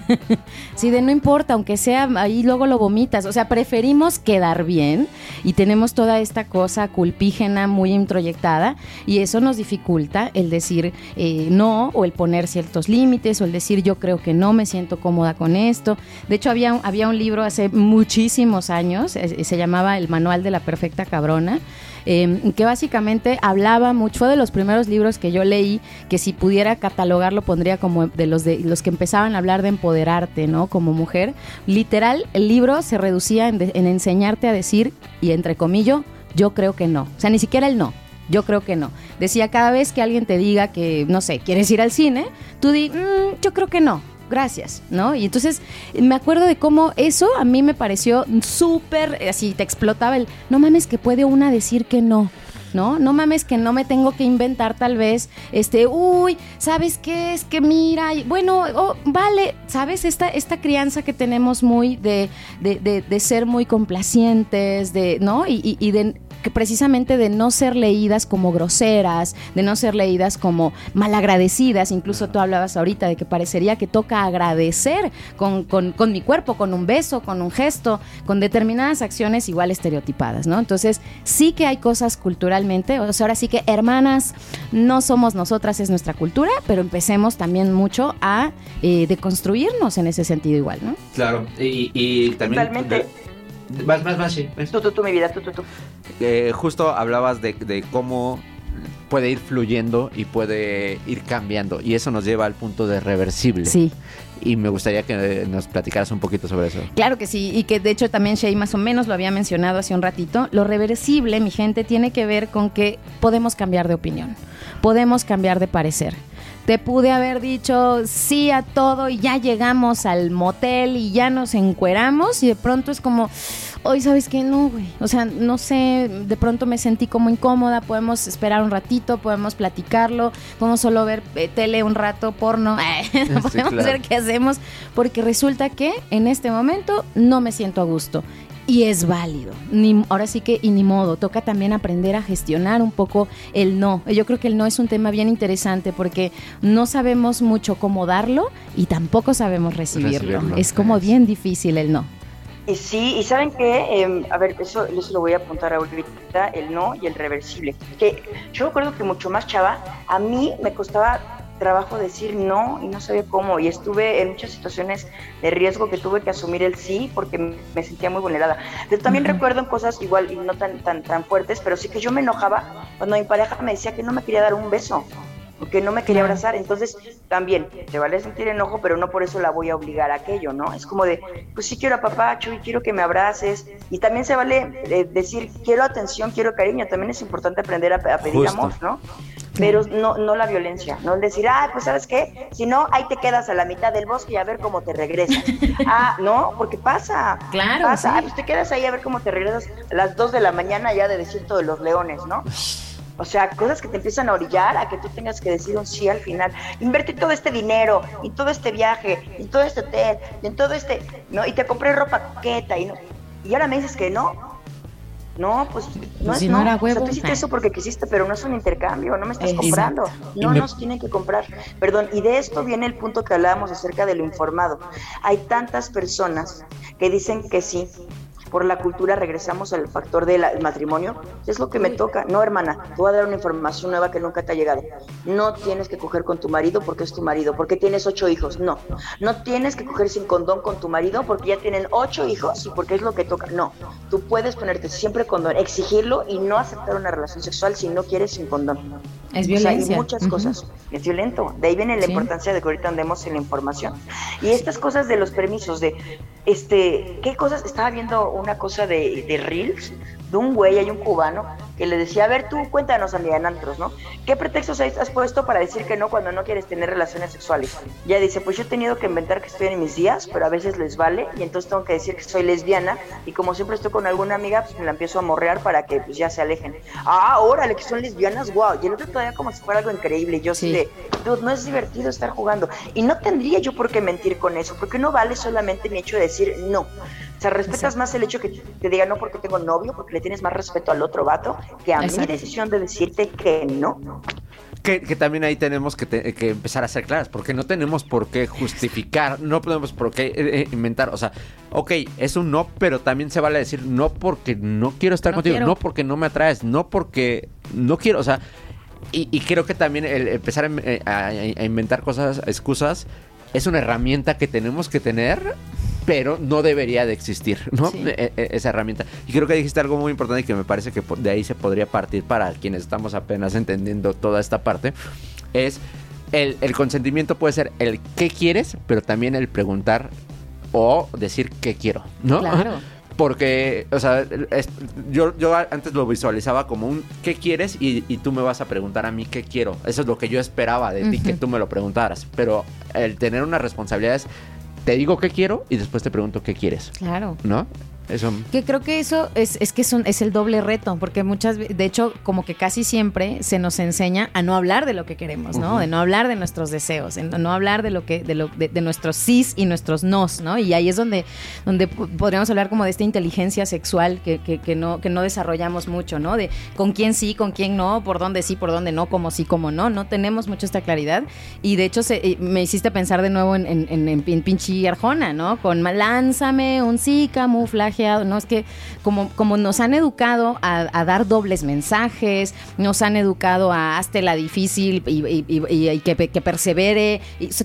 si de, no importa, aunque sea, ahí luego lo vomitas. O sea, preferimos quedar bien y tenemos toda esta cosa culpígena muy introyectada y eso nos dificulta el decir eh, no o el poner ciertos límites o el decir yo creo que no me siento cómoda con esto. De hecho, había, había un libro hace muchísimos años, eh, se llamaba El Manual de la Perfecta Cabrona eh, que básicamente hablaba mucho, fue de los primeros libros que yo leí, que si pudiera catalogarlo pondría como de los de los que empezaban a hablar de empoderarte, ¿no? Como mujer. Literal, el libro se reducía en, enseñarte a decir, y entre comillas, yo creo que no. O sea, ni siquiera el no. Yo creo que no. Decía, cada vez que alguien te diga que, no sé, quieres ir al cine, tú di, "Mm, yo creo que no. Gracias, ¿no? Y entonces me acuerdo de cómo eso a mí me pareció súper, así te explotaba el, no mames que puede una decir que no, ¿no? No mames que no me tengo que inventar tal vez, este, uy, ¿sabes qué? Es que mira, bueno, oh, vale, ¿sabes? Esta, esta crianza que tenemos muy de, de, de- ser muy complacientes, de, ¿no? Y- y de que precisamente de no ser leídas como groseras, de no ser leídas como malagradecidas, incluso tú hablabas ahorita de que parecería que toca agradecer con, con- con mi cuerpo, con un beso, con un gesto, con determinadas acciones igual estereotipadas, ¿no? Entonces sí que hay cosas culturalmente, o sea, ahora sí que hermanas, no somos nosotras, es nuestra cultura, pero empecemos también mucho a eh, deconstruirnos en ese sentido igual, ¿no? Claro, y, y también... Totalmente. Más, más, más, sí. Tú, tú, tú, mi vida, tú, tú, tú. Eh, justo hablabas de, de cómo puede ir fluyendo y puede ir cambiando. Y eso nos lleva al punto de reversible. Sí. Y me gustaría que eh, nos platicaras un poquito sobre eso. Claro que sí, y que de hecho también Shay más o menos lo había mencionado hace un ratito. Lo reversible, mi gente, tiene que ver con que podemos cambiar de opinión, podemos cambiar de parecer. Te pude haber dicho sí a todo y ya llegamos al motel y ya nos encueramos y de pronto es como, hoy sabes que no, güey. O sea, no sé, de pronto me sentí como incómoda, podemos esperar un ratito, podemos platicarlo, podemos solo ver eh, tele un rato, porno, podemos claro. ver qué hacemos, porque resulta que en este momento no me siento a gusto. Y es válido. Ni, ahora sí que, y ni modo, toca también aprender a gestionar un poco el no. Yo creo que el no es un tema bien interesante porque no sabemos mucho cómo darlo y tampoco sabemos recibirlo. Recibirlo, Es como bien difícil el no. Y sí, y saben que, a ver, eso, eso lo voy a apuntar ahorita, el no y el reversible. Que yo recuerdo que mucho más chava, a mí me costaba trabajo decir no y no sabía cómo. Y estuve en muchas situaciones de riesgo que tuve que asumir el sí porque me sentía muy vulnerada. Pero también recuerdo en cosas igual y no tan, tan, tan fuertes, pero sí que yo me enojaba cuando mi pareja me decía que no me quería dar un beso porque no me quería abrazar. Entonces, también, te vale sentir enojo, pero no por eso la voy a obligar a aquello, ¿no? Es como de, pues sí quiero a papacho y quiero que me abraces. Y también se vale eh, decir, quiero atención, quiero cariño. También es importante aprender a, a pedir Justo. amor, ¿no? Pero no, no la violencia, no el decir, ah, pues sabes qué, si no, ahí te quedas a la mitad del bosque y a ver cómo te regresas. ah, no, porque pasa. Claro, Pasa, sí. ah, pues te quedas ahí a ver cómo te regresas a las 2 de la mañana ya de desierto de los leones, ¿no? O sea, cosas que te empiezan a orillar a que tú tengas que decir un sí al final. Invertí todo este dinero, y todo este viaje, y todo este hotel, y en todo este, ¿no? Y te compré ropa coqueta, y no. Y ahora me dices que no. No, pues no Pues es si no era O sea, huevo. tú hiciste eso porque quisiste, pero no es un intercambio, no me estás Exacto. comprando. No me- nos tienen que comprar. Perdón, y de esto viene el punto que hablábamos acerca de lo informado. Hay tantas personas que dicen que sí. Por la cultura regresamos al factor del matrimonio. Es lo que me toca. No, hermana, te voy a dar una información nueva que nunca te ha llegado. No tienes que coger con tu marido porque es tu marido, porque tienes ocho hijos. No. No tienes que coger sin condón con tu marido porque ya tienen ocho hijos y porque es lo que toca. No. Tú puedes ponerte siempre condón, exigirlo y no aceptar una relación sexual si no quieres sin condón. Es O sea, violencia. y muchas Ujú. cosas. Es violento. De ahí viene la Sí. importancia de que ahorita andemos en la información. Y estas cosas de los permisos, de, este, ¿qué cosas? Estaba viendo una cosa de, de Reels, de un güey, hay un cubano, que le decía, a ver, tú cuéntanos, amiga, en antros, ¿no? ¿Qué pretextos has puesto para decir que no cuando no quieres tener relaciones sexuales? Ya dice, pues yo he tenido que inventar que estoy en mis días, pero a veces les vale, y entonces tengo que decir que soy lesbiana, y como siempre estoy con alguna amiga, pues me la empiezo a morrear para que pues ya se alejen. Ah, órale, que son lesbianas, wow. Y el otro todavía como si fuera algo increíble, yo sí Sí. de, dude, no es divertido estar jugando. Y no tendría yo por qué mentir con eso, porque no vale solamente mi hecho de decir no. O sea, respetas más el hecho que te diga no porque tengo novio, porque le tienes más respeto al otro vato, que a mi Exacto. decisión de decirte que no. Que, que también ahí tenemos que, te- que empezar a ser claras, porque no tenemos por qué justificar, no podemos por qué eh, eh, inventar, o sea, ok, es un no, pero también se vale decir no porque no quiero estar No contigo, quiero. no porque no me atraes, no porque no quiero, o sea, y, y creo que también el empezar a, eh, a- a inventar cosas, excusas, es una herramienta que tenemos que tener, pero no debería de existir, ¿no? Sí. E- e- esa herramienta. Y creo que dijiste algo muy importante y que me parece que de ahí se podría partir para quienes estamos apenas entendiendo toda esta parte, es el, el consentimiento puede ser el qué quieres, pero también el preguntar o decir qué quiero, ¿no? Claro. Porque, o sea, es- yo, yo antes lo visualizaba como un ¿qué quieres? Y, y tú me vas a preguntar a mí qué quiero. Eso es lo que yo esperaba de ti, Ujú. que tú me lo preguntaras. Pero el tener una responsabilidad es, te digo qué quiero y después te pregunto qué quieres, Claro. ¿no? Eso... Que creo que eso es, es que es, un- es el doble reto, porque muchas, de hecho, como que casi siempre se nos enseña a no hablar de lo que queremos, ¿no? Ujú. De no hablar de nuestros deseos, en no hablar de lo que, de lo, de, de nuestros sís y nuestros nos, ¿no? Y ahí es donde, donde podríamos hablar como de esta inteligencia sexual que, que, que no, que no desarrollamos mucho, ¿no? De con quién sí, con quién no, por dónde sí, por dónde no, como sí, como no, no tenemos mucho esta claridad. Y de hecho se- me hiciste pensar de nuevo en, en, en, en pin- pinche Arjona, ¿no? Con lánzame un sí ¿no? Es que como, como nos han educado a, a dar dobles mensajes, nos han educado a hazte la difícil y, y- y- y que, que persevere,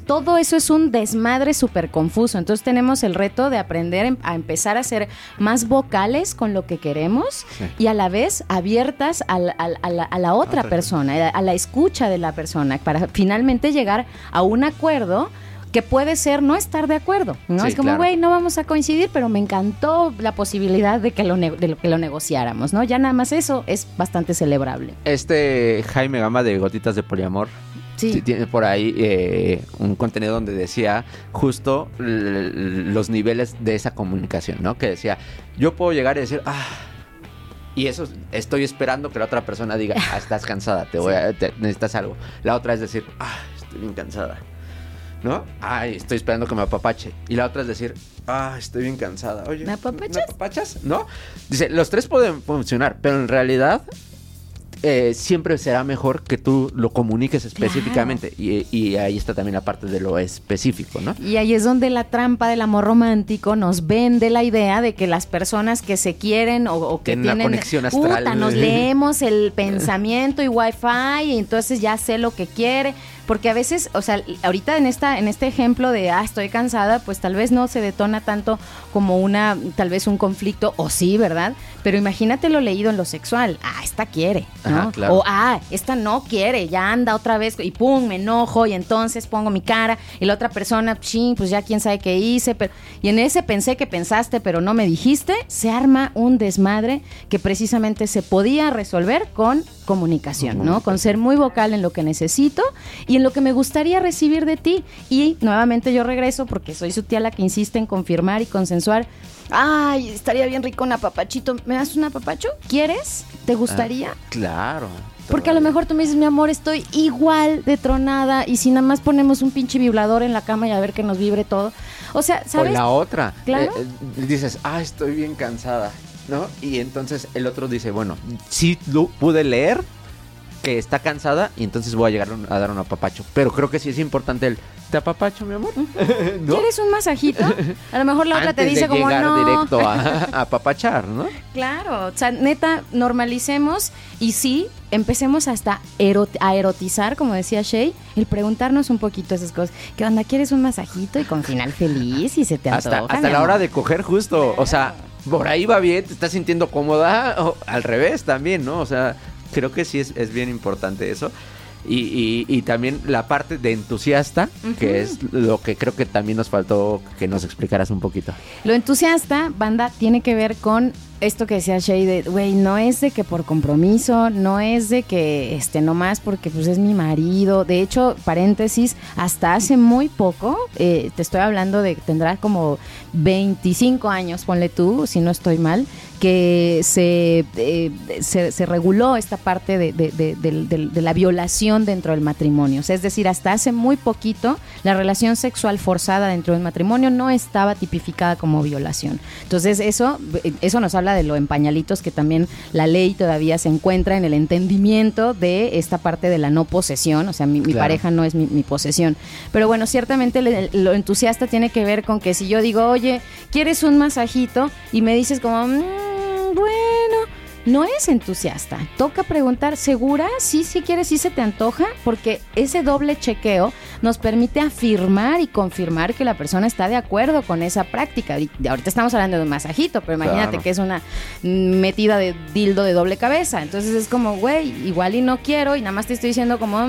todo eso es un desmadre súper confuso. Entonces tenemos el reto de aprender em- a empezar a ser más vocales con lo que queremos Sí. y a la vez abiertas al- al- a, la, a la otra Otra persona, a la- a la escucha de la persona, para finalmente llegar a un acuerdo que puede ser no estar de acuerdo, ¿no? Sí, es como, claro. güey, no vamos a coincidir, pero me encantó la posibilidad de que lo, de lo que lo negociáramos, ¿no? Ya nada más eso es bastante celebrable. Este Jaime Gama de Gotitas de Poliamor Sí, tiene por ahí eh, un contenido donde decía justo los niveles de esa comunicación, ¿no? Que decía, yo puedo llegar y decir, ah, y eso estoy esperando que la otra persona diga, ah, estás cansada, te voy a, te- necesitas algo. La otra es decir, ah, estoy bien cansada, ¿no? Ay, estoy esperando que me apapache. Y la otra es decir, ah, estoy bien cansada. Oye, ¿Me apapachas? ¿me apapachas? ¿No? Dice, los tres pueden funcionar, pero en realidad eh, siempre será mejor que tú lo comuniques específicamente. Y, y ahí está también la parte de lo específico, ¿no? Y ahí es donde la trampa del amor romántico nos vende la idea de que las personas que se quieren o, o que Tienen una tienen conexión astral. Puta, nos leemos el pensamiento y wifi y entonces ya sé lo que quiere. Porque a veces, o sea, ahorita en esta, en este ejemplo de ah, estoy cansada, pues tal vez no se detona tanto como una, tal vez un conflicto, o sí, ¿verdad? Pero imagínate lo leído en lo sexual. Ah, esta quiere, ¿no? Ajá, claro. O ah, esta no quiere, ya anda otra vez y pum, me enojo y entonces pongo mi cara y la otra persona, ching, pues ya quién sabe qué hice, pero y en ese pensé que pensaste pero no me dijiste, se arma un desmadre que precisamente se podía resolver con comunicación, ¿no? Con ser muy vocal en lo que necesito y en lo que me gustaría recibir de ti y nuevamente yo regreso porque soy su tía la que insiste en confirmar y consensuar. Ay, estaría bien rico un apapachito. ¿Me das un apapacho? ¿Quieres? ¿Te gustaría? Ah, claro. Porque a lo mejor tú me dices, mi amor, estoy igual de tronada y si nada más ponemos un pinche vibrador en la cama y a ver que nos vibre todo. O sea, ¿sabes? O la otra. Claro. Eh, eh, dices, ah, estoy bien cansada, ¿no? Y entonces el otro dice, bueno, sí lo pude leer que está cansada y entonces voy a llegar a dar un apapacho. Pero creo que sí es importante el, ¿te apapacho, mi amor? ¿No? ¿Quieres un masajito? A lo mejor la otra te dice de como llegar no. directo a, a apapachar, ¿no? Claro, o sea, neta, normalicemos y sí, empecemos hasta a erotizar, como decía Shay, el preguntarnos un poquito esas cosas. ¿Qué onda? ¿Quieres un masajito y con final feliz y se te antoja? Hasta, hasta la hora de coger justo, o sea, por ahí va bien, te estás sintiendo cómoda, o al revés también, ¿no? O sea, creo que sí es, es bien importante eso. Y, y- y también la parte de entusiasta, que es lo que creo que también nos faltó que nos explicaras un poquito. Lo entusiasta, banda, tiene que ver con esto que decía Shay de, güey, no es de que por compromiso, no es de que, este, nomás porque pues es mi marido. De hecho, paréntesis, hasta hace muy poco, eh, te estoy hablando de que tendrá como 25 años, ponle tú, si no estoy mal, que se, eh, se, se reguló esta parte de, de- la violación dentro del matrimonio. O sea, es decir, hasta hace muy poquito la relación sexual forzada dentro del matrimonio no estaba tipificada como violación. Entonces, eso, eso nos habla de lo en pañalitos que también la ley todavía se encuentra en el entendimiento de esta parte de la no posesión. O sea, mi, mi Claro. pareja no es mi, mi posesión. Pero bueno, ciertamente le- lo entusiasta tiene que ver con que si yo digo, oye, ¿quieres un masajito? Y me dices como, "Mm, bueno, no es entusiasta. Toca preguntar, ¿segura? Sí, sí quieres, sí se te antoja, porque ese doble chequeo nos permite afirmar y confirmar que la persona está de acuerdo con esa práctica. Y ahorita estamos hablando de un masajito, pero imagínate Claro. que es una metida de dildo de doble cabeza. Entonces es como, güey, igual y no quiero y nada más te estoy diciendo como,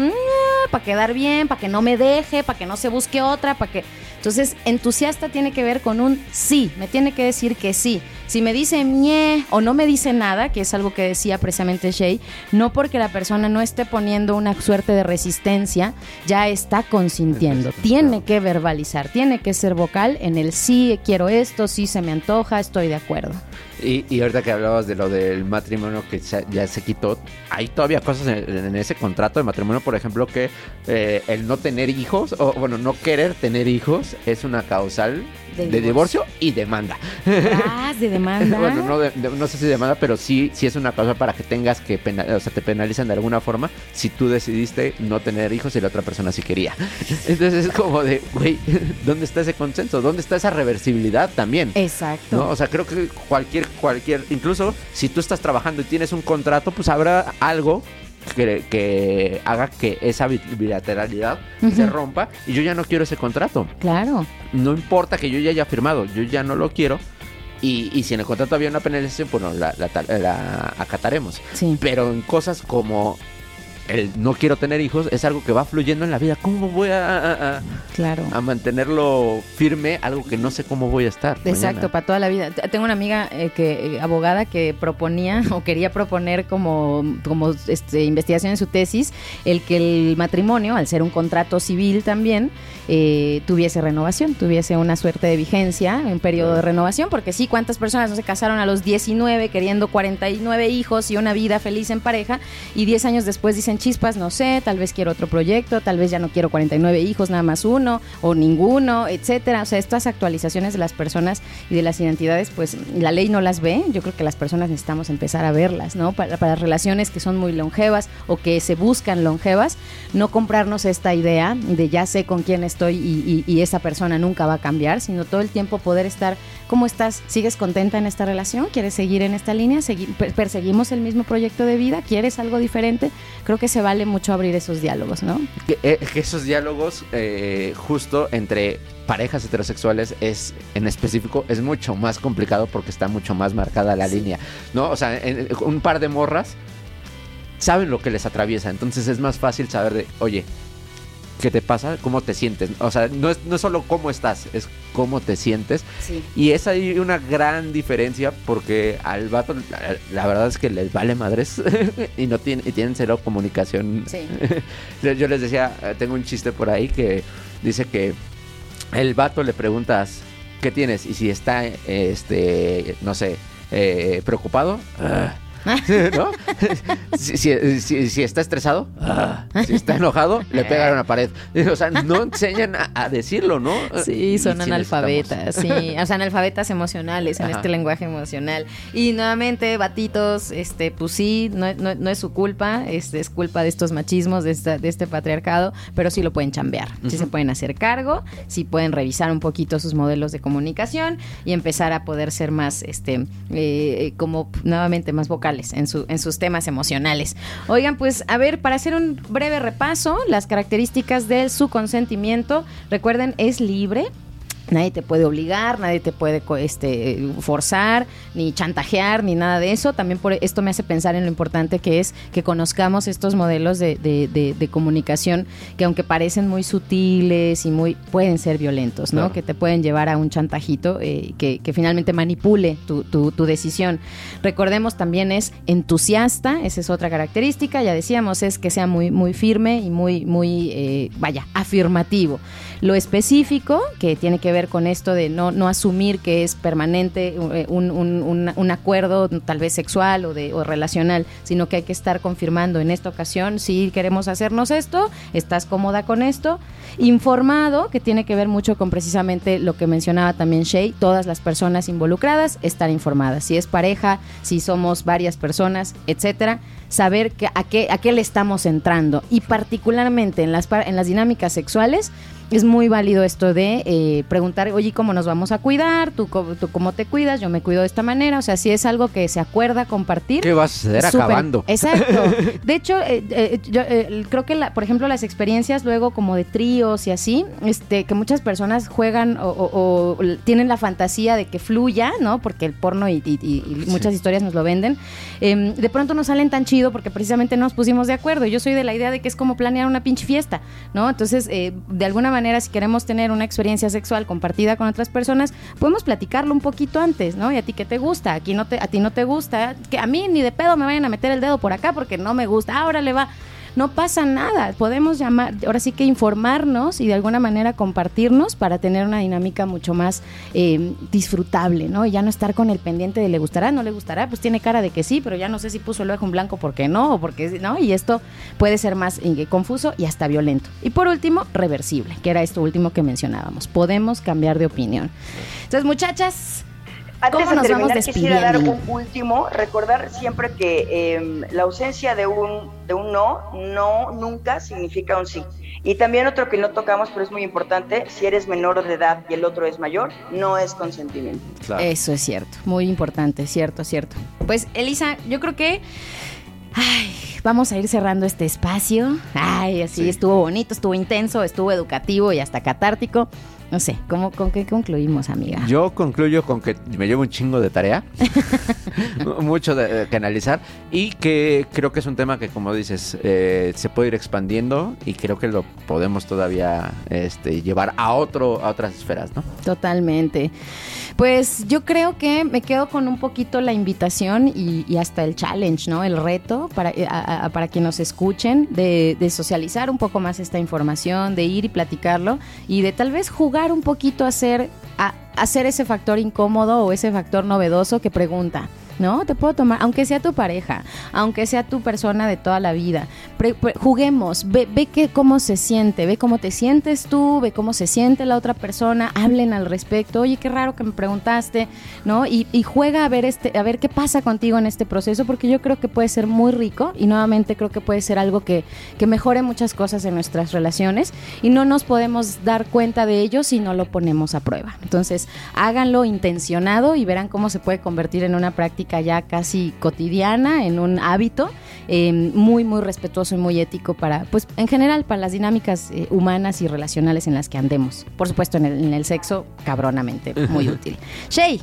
para quedar bien, para que no me deje, para que no se busque otra, para que... Entonces, entusiasta tiene que ver con un sí, me tiene que decir que sí. Si me dice ñe o no me dice nada, que es algo que decía precisamente Shay, no porque la persona no esté poniendo una suerte de resistencia, ya está consintiendo. Tiene que verbalizar, tiene que ser vocal en el sí, quiero esto, sí se me antoja, estoy de acuerdo. Y, y ahorita que hablabas de lo del matrimonio que ya se quitó, hay todavía cosas en, en ese contrato de matrimonio, por ejemplo, que eh, el no tener hijos, o bueno, no querer tener hijos, es una causal De de, divorcio. divorcio y demanda. Ah, de demanda. bueno, no, de- no sé si demanda, pero sí, sí es una causa para que tengas que, pena- o sea, te penalizan de alguna forma si tú decidiste no tener hijos y la otra persona sí quería. Entonces es como de, güey, ¿dónde está ese consenso? ¿Dónde está esa reversibilidad también? Exacto. ¿no? O sea, creo que cualquier, cualquier, incluso si tú estás trabajando y tienes un contrato, pues habrá algo que, que haga que esa bi- bilateralidad se rompa y yo ya no quiero ese contrato. Claro. No importa que yo ya haya firmado, yo ya no lo quiero. Y, y si en el contrato había una penalización, bueno, la, la, ta- la acataremos. Sí. Pero en cosas como el no quiero tener hijos es algo que va fluyendo en la vida. ¿Cómo voy a, claro. a mantenerlo firme? Algo que no sé cómo voy a estar. Exacto, para toda la vida. Tengo una amiga eh, que eh, abogada que proponía o quería proponer como, como este, investigación en su tesis el que el matrimonio, al ser un contrato civil también, eh, tuviese renovación, tuviese una suerte de vigencia, un periodo de renovación, porque sí, ¿cuántas personas no se casaron a los 19 queriendo 49 hijos y una vida feliz en pareja y 10 años después dicen chispas, no sé, tal vez quiero otro proyecto, tal vez ya no quiero 49 hijos, nada más uno o ninguno, etcétera. O sea, estas actualizaciones de las personas y de las identidades, pues la ley no las ve. Yo creo que las personas necesitamos empezar a verlas, ¿no? Para, para relaciones que son muy longevas o que se buscan longevas, no comprarnos esta idea de ya sé con quién estoy y, y esa persona nunca va a cambiar, sino todo el tiempo poder estar, ¿cómo estás? ¿Sigues contenta en esta relación? ¿Quieres seguir en esta línea? ¿Perseguimos el mismo proyecto de vida? ¿Quieres algo diferente? Creo que se vale mucho abrir esos diálogos, ¿no? Que, eh, esos diálogos eh, justo entre parejas heterosexuales es en específico es mucho más complicado porque está mucho más marcada la línea, ¿no? O sea, un par de morras saben lo que les atraviesa, entonces es más fácil saber de, oye, qué te pasa, cómo te sientes. O sea, no es, no es solo cómo estás, es cómo te sientes. Y es ahí una gran diferencia porque al vato, la, verdad es que les vale madres y no tienen, y tienen cero comunicación. Yo les decía, tengo un chiste por ahí que dice que el vato le preguntas, ¿qué tienes? Y si está, este, no sé, eh, preocupado. Ah, ¿No? si, está estresado, ah. si está enojado, le pegan a una pared. O sea, no enseñan a, decirlo, ¿no? Sí, son analfabetas, sí. O sea, analfabetas emocionales en este lenguaje emocional. Y nuevamente, batitos, este, pues sí, no, es su culpa, es, es culpa de estos machismos, de, de este patriarcado, pero sí lo pueden chambear. Sí se pueden hacer cargo, sí pueden revisar un poquito sus modelos de comunicación y empezar a poder ser más, este, eh, como nuevamente más en, su, en sus temas emocionales. Oigan, pues a ver, para hacer un breve repaso, las características de su consentimiento, recuerden, es libre, Nadie te puede obligar, nadie te puede este, forzar, ni chantajear, ni nada de eso. También por esto me hace pensar en lo importante que es que conozcamos estos modelos de, de, comunicación que aunque parecen muy sutiles y muy pueden ser violentos, ¿no? Que te pueden llevar a un chantajito eh, que, que, finalmente manipule tu, tu, tu, decisión. Recordemos también es entusiasta, esa es otra característica. Ya decíamos es que sea muy muy firme y muy muy eh, vaya afirmativo. Lo específico que tiene que ver con esto de no, no asumir que es permanente eh, un, un, un, acuerdo tal vez sexual o, de, o relacional, sino que hay que estar confirmando en esta ocasión si queremos hacernos esto, estás cómoda con esto, informado, que tiene que ver mucho con precisamente lo que mencionaba también Shay, todas las personas involucradas estar informadas, si es pareja, si somos varias personas, etcétera, saber que, a, qué, a qué le estamos entrando. Y particularmente en las, en las dinámicas sexuales, es muy válido esto de eh, preguntar, oye, ¿cómo nos vamos a cuidar? ¿Tú, ¿Tú cómo te cuidas? Yo me cuido de esta manera. O sea, si es algo que se acuerda compartir. ¿Qué va a suceder acabando? Exacto. De hecho, eh, eh, yo creo que, la, por ejemplo, las experiencias luego como de tríos y así, este, que muchas personas juegan o, tienen la fantasía de que fluya, ¿no? Porque el porno y, muchas historias nos lo venden. Em, de pronto no salen tan chido porque precisamente nos pusimos de acuerdo. Yo soy de la idea de que es como planear una pinche fiesta, ¿no? Entonces, de alguna manera manera, si queremos tener una experiencia sexual compartida con otras personas, podemos platicarlo un poquito antes, ¿no? Y a ti qué te gusta, aquí no te, a ti no te gusta, que a mí ni de pedo me vayan a meter el dedo por acá porque no me gusta, ahora le va no pasa nada. Podemos llamar, ahora sí que informarnos y de alguna manera compartirnos para tener una dinámica mucho más eh, disfrutable, ¿no? Y ya no estar con el pendiente de le gustará, no le gustará, pues tiene cara de que sí, pero ya no sé si puso el ojo en blanco porque no, o porque no, y esto puede ser más eh, confuso y hasta violento. Y por último, reversible, que era esto último que mencionábamos. Podemos cambiar de opinión. Entonces, muchachas, antes de terminar, quisiera dar un último, recordar siempre que em, la ausencia de un, de un no, no nunca significa un sí. Y también otro que no tocamos, pero es muy importante, si eres menor de edad y el otro es mayor, no es consentimiento. Eso es cierto, muy importante, cierto, cierto. Pues Elisa, yo creo que... Ay, vamos a ir cerrando este espacio. Ay, así estuvo bonito, estuvo intenso, estuvo educativo y hasta catártico. No sé, ¿cómo, ¿con qué concluimos, amiga? Yo concluyo con que me llevo un chingo de tarea, mucho de, que analizar y que creo que es un tema que, como dices, eh, se puede ir expandiendo y creo que lo podemos todavía este, llevar a otro a otras esferas, ¿no? Totalmente. Pues yo creo que me quedo con un poquito la invitación y, hasta el challenge, ¿no? El reto para, eh, para que nos escuchen, de, socializar un poco más esta información, de ir y platicarlo y de tal vez jugar un poquito a hacer, a hacer ese factor incómodo o ese factor novedoso que pregunta. ¿No? Te puedo tomar, aunque sea tu pareja, aunque sea tu persona de toda la vida. juguemos, ve, ve que, cómo se siente, ve cómo te sientes tú, ve cómo se siente la otra persona, hablen al respecto. Oye, qué raro que me preguntaste, ¿no? Y, juega a ver, este, a ver qué pasa contigo en este proceso, porque yo creo que puede ser muy rico y nuevamente creo que puede ser algo que, que mejore muchas cosas en nuestras relaciones y no nos podemos dar cuenta de ello si no lo ponemos a prueba. Entonces, háganlo intencionado y verán cómo se puede convertir en una práctica ya casi cotidiana, en un hábito eh, muy, muy respetuoso y muy ético para, pues en general, para las dinámicas eh, humanas y relacionales en las que andemos. Por supuesto, en el, en el sexo, cabronamente, muy útil. Shay,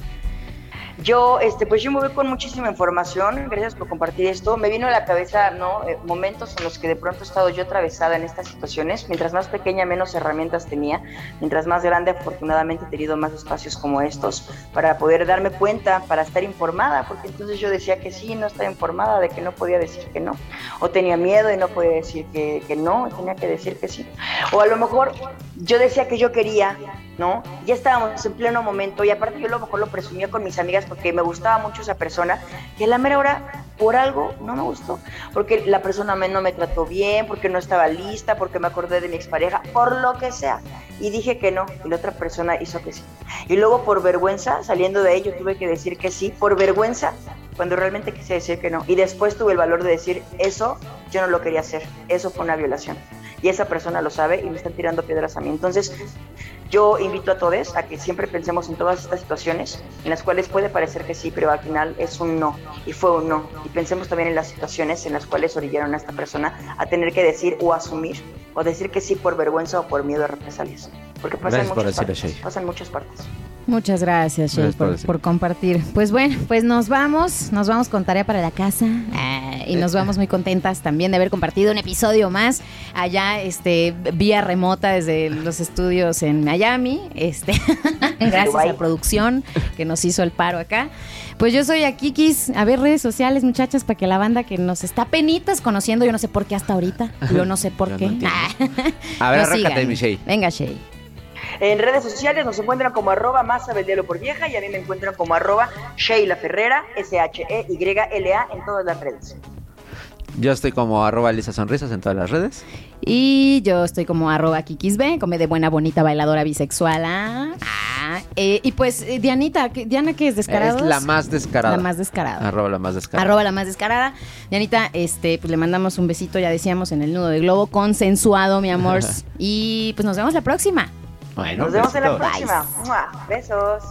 yo, este, pues yo me voy con muchísima información, gracias por compartir esto. Me vino a la cabeza, ¿no? Eh, momentos en los que de pronto he estado yo atravesada en estas situaciones. Mientras más pequeña, menos herramientas tenía. Mientras más grande, afortunadamente he tenido más espacios como estos para poder darme cuenta, para estar informada, porque entonces yo decía que sí, no estaba informada, de que no podía decir que no. O tenía miedo y no podía decir que, que no, tenía que decir que sí. O a lo mejor yo decía que yo quería, ¿no? Ya estábamos en pleno momento y aparte yo a lo mejor lo presumía con mis amigas porque me gustaba mucho esa persona y a la mera hora por algo no me gustó, porque la persona no me trató bien, porque no estaba lista, porque me acordé de mi expareja, por lo que sea. Y dije que no, y la otra persona hizo que sí. Y luego por vergüenza, saliendo de ello, tuve que decir que sí, por vergüenza, cuando realmente quise decir que no. Y después tuve el valor de decir, eso yo no lo quería hacer, eso fue una violación. Y esa persona lo sabe y me están tirando piedras a mí. Entonces, yo invito a todos a que siempre pensemos en todas estas situaciones en las cuales puede parecer que sí, pero al final es un no y fue un no. Y pensemos también en las situaciones en las cuales orillaron a esta persona a tener que decir o asumir o decir que sí por vergüenza o por miedo a represalias. Porque pasan, muchas, partes, pasan muchas partes. Muchas gracias, Shay, por, compartir. Pues bueno, pues nos vamos, nos vamos con tarea para la casa eh, y nos vamos muy contentas también de haber compartido un episodio más allá, este, vía remota desde los estudios en Miami, este, gracias a la producción que nos hizo el paro acá. Pues yo soy a Kikis, a ver redes sociales, muchachas, para que la banda que nos está penitas conociendo, yo no sé por qué hasta ahorita, yo no sé por qué. a ver, arráncate, mi Shay. Venga, Shay. En redes sociales nos encuentran como arroba masa por vieja y a mí me encuentran como arroba Sheila Ferrera, S-H-E-Y-L-A en todas las redes. Yo estoy como arroba Lisa Sonrisas en todas las redes. Y yo estoy como arroba Kikisbe, come de buena, bonita, bailadora bisexual. Ah, eh, y pues, eh, Dianita, Diana, ¿qué es? ¿Descarada? Es la más descarada. La más descarada. Arroba la más descarada. Arroba la más descarada. Dianita, este, pues le mandamos un besito, ya decíamos, en el nudo de globo, consensuado, mi amor. y pues nos vemos la próxima. Nos vemos en la próxima. Besos.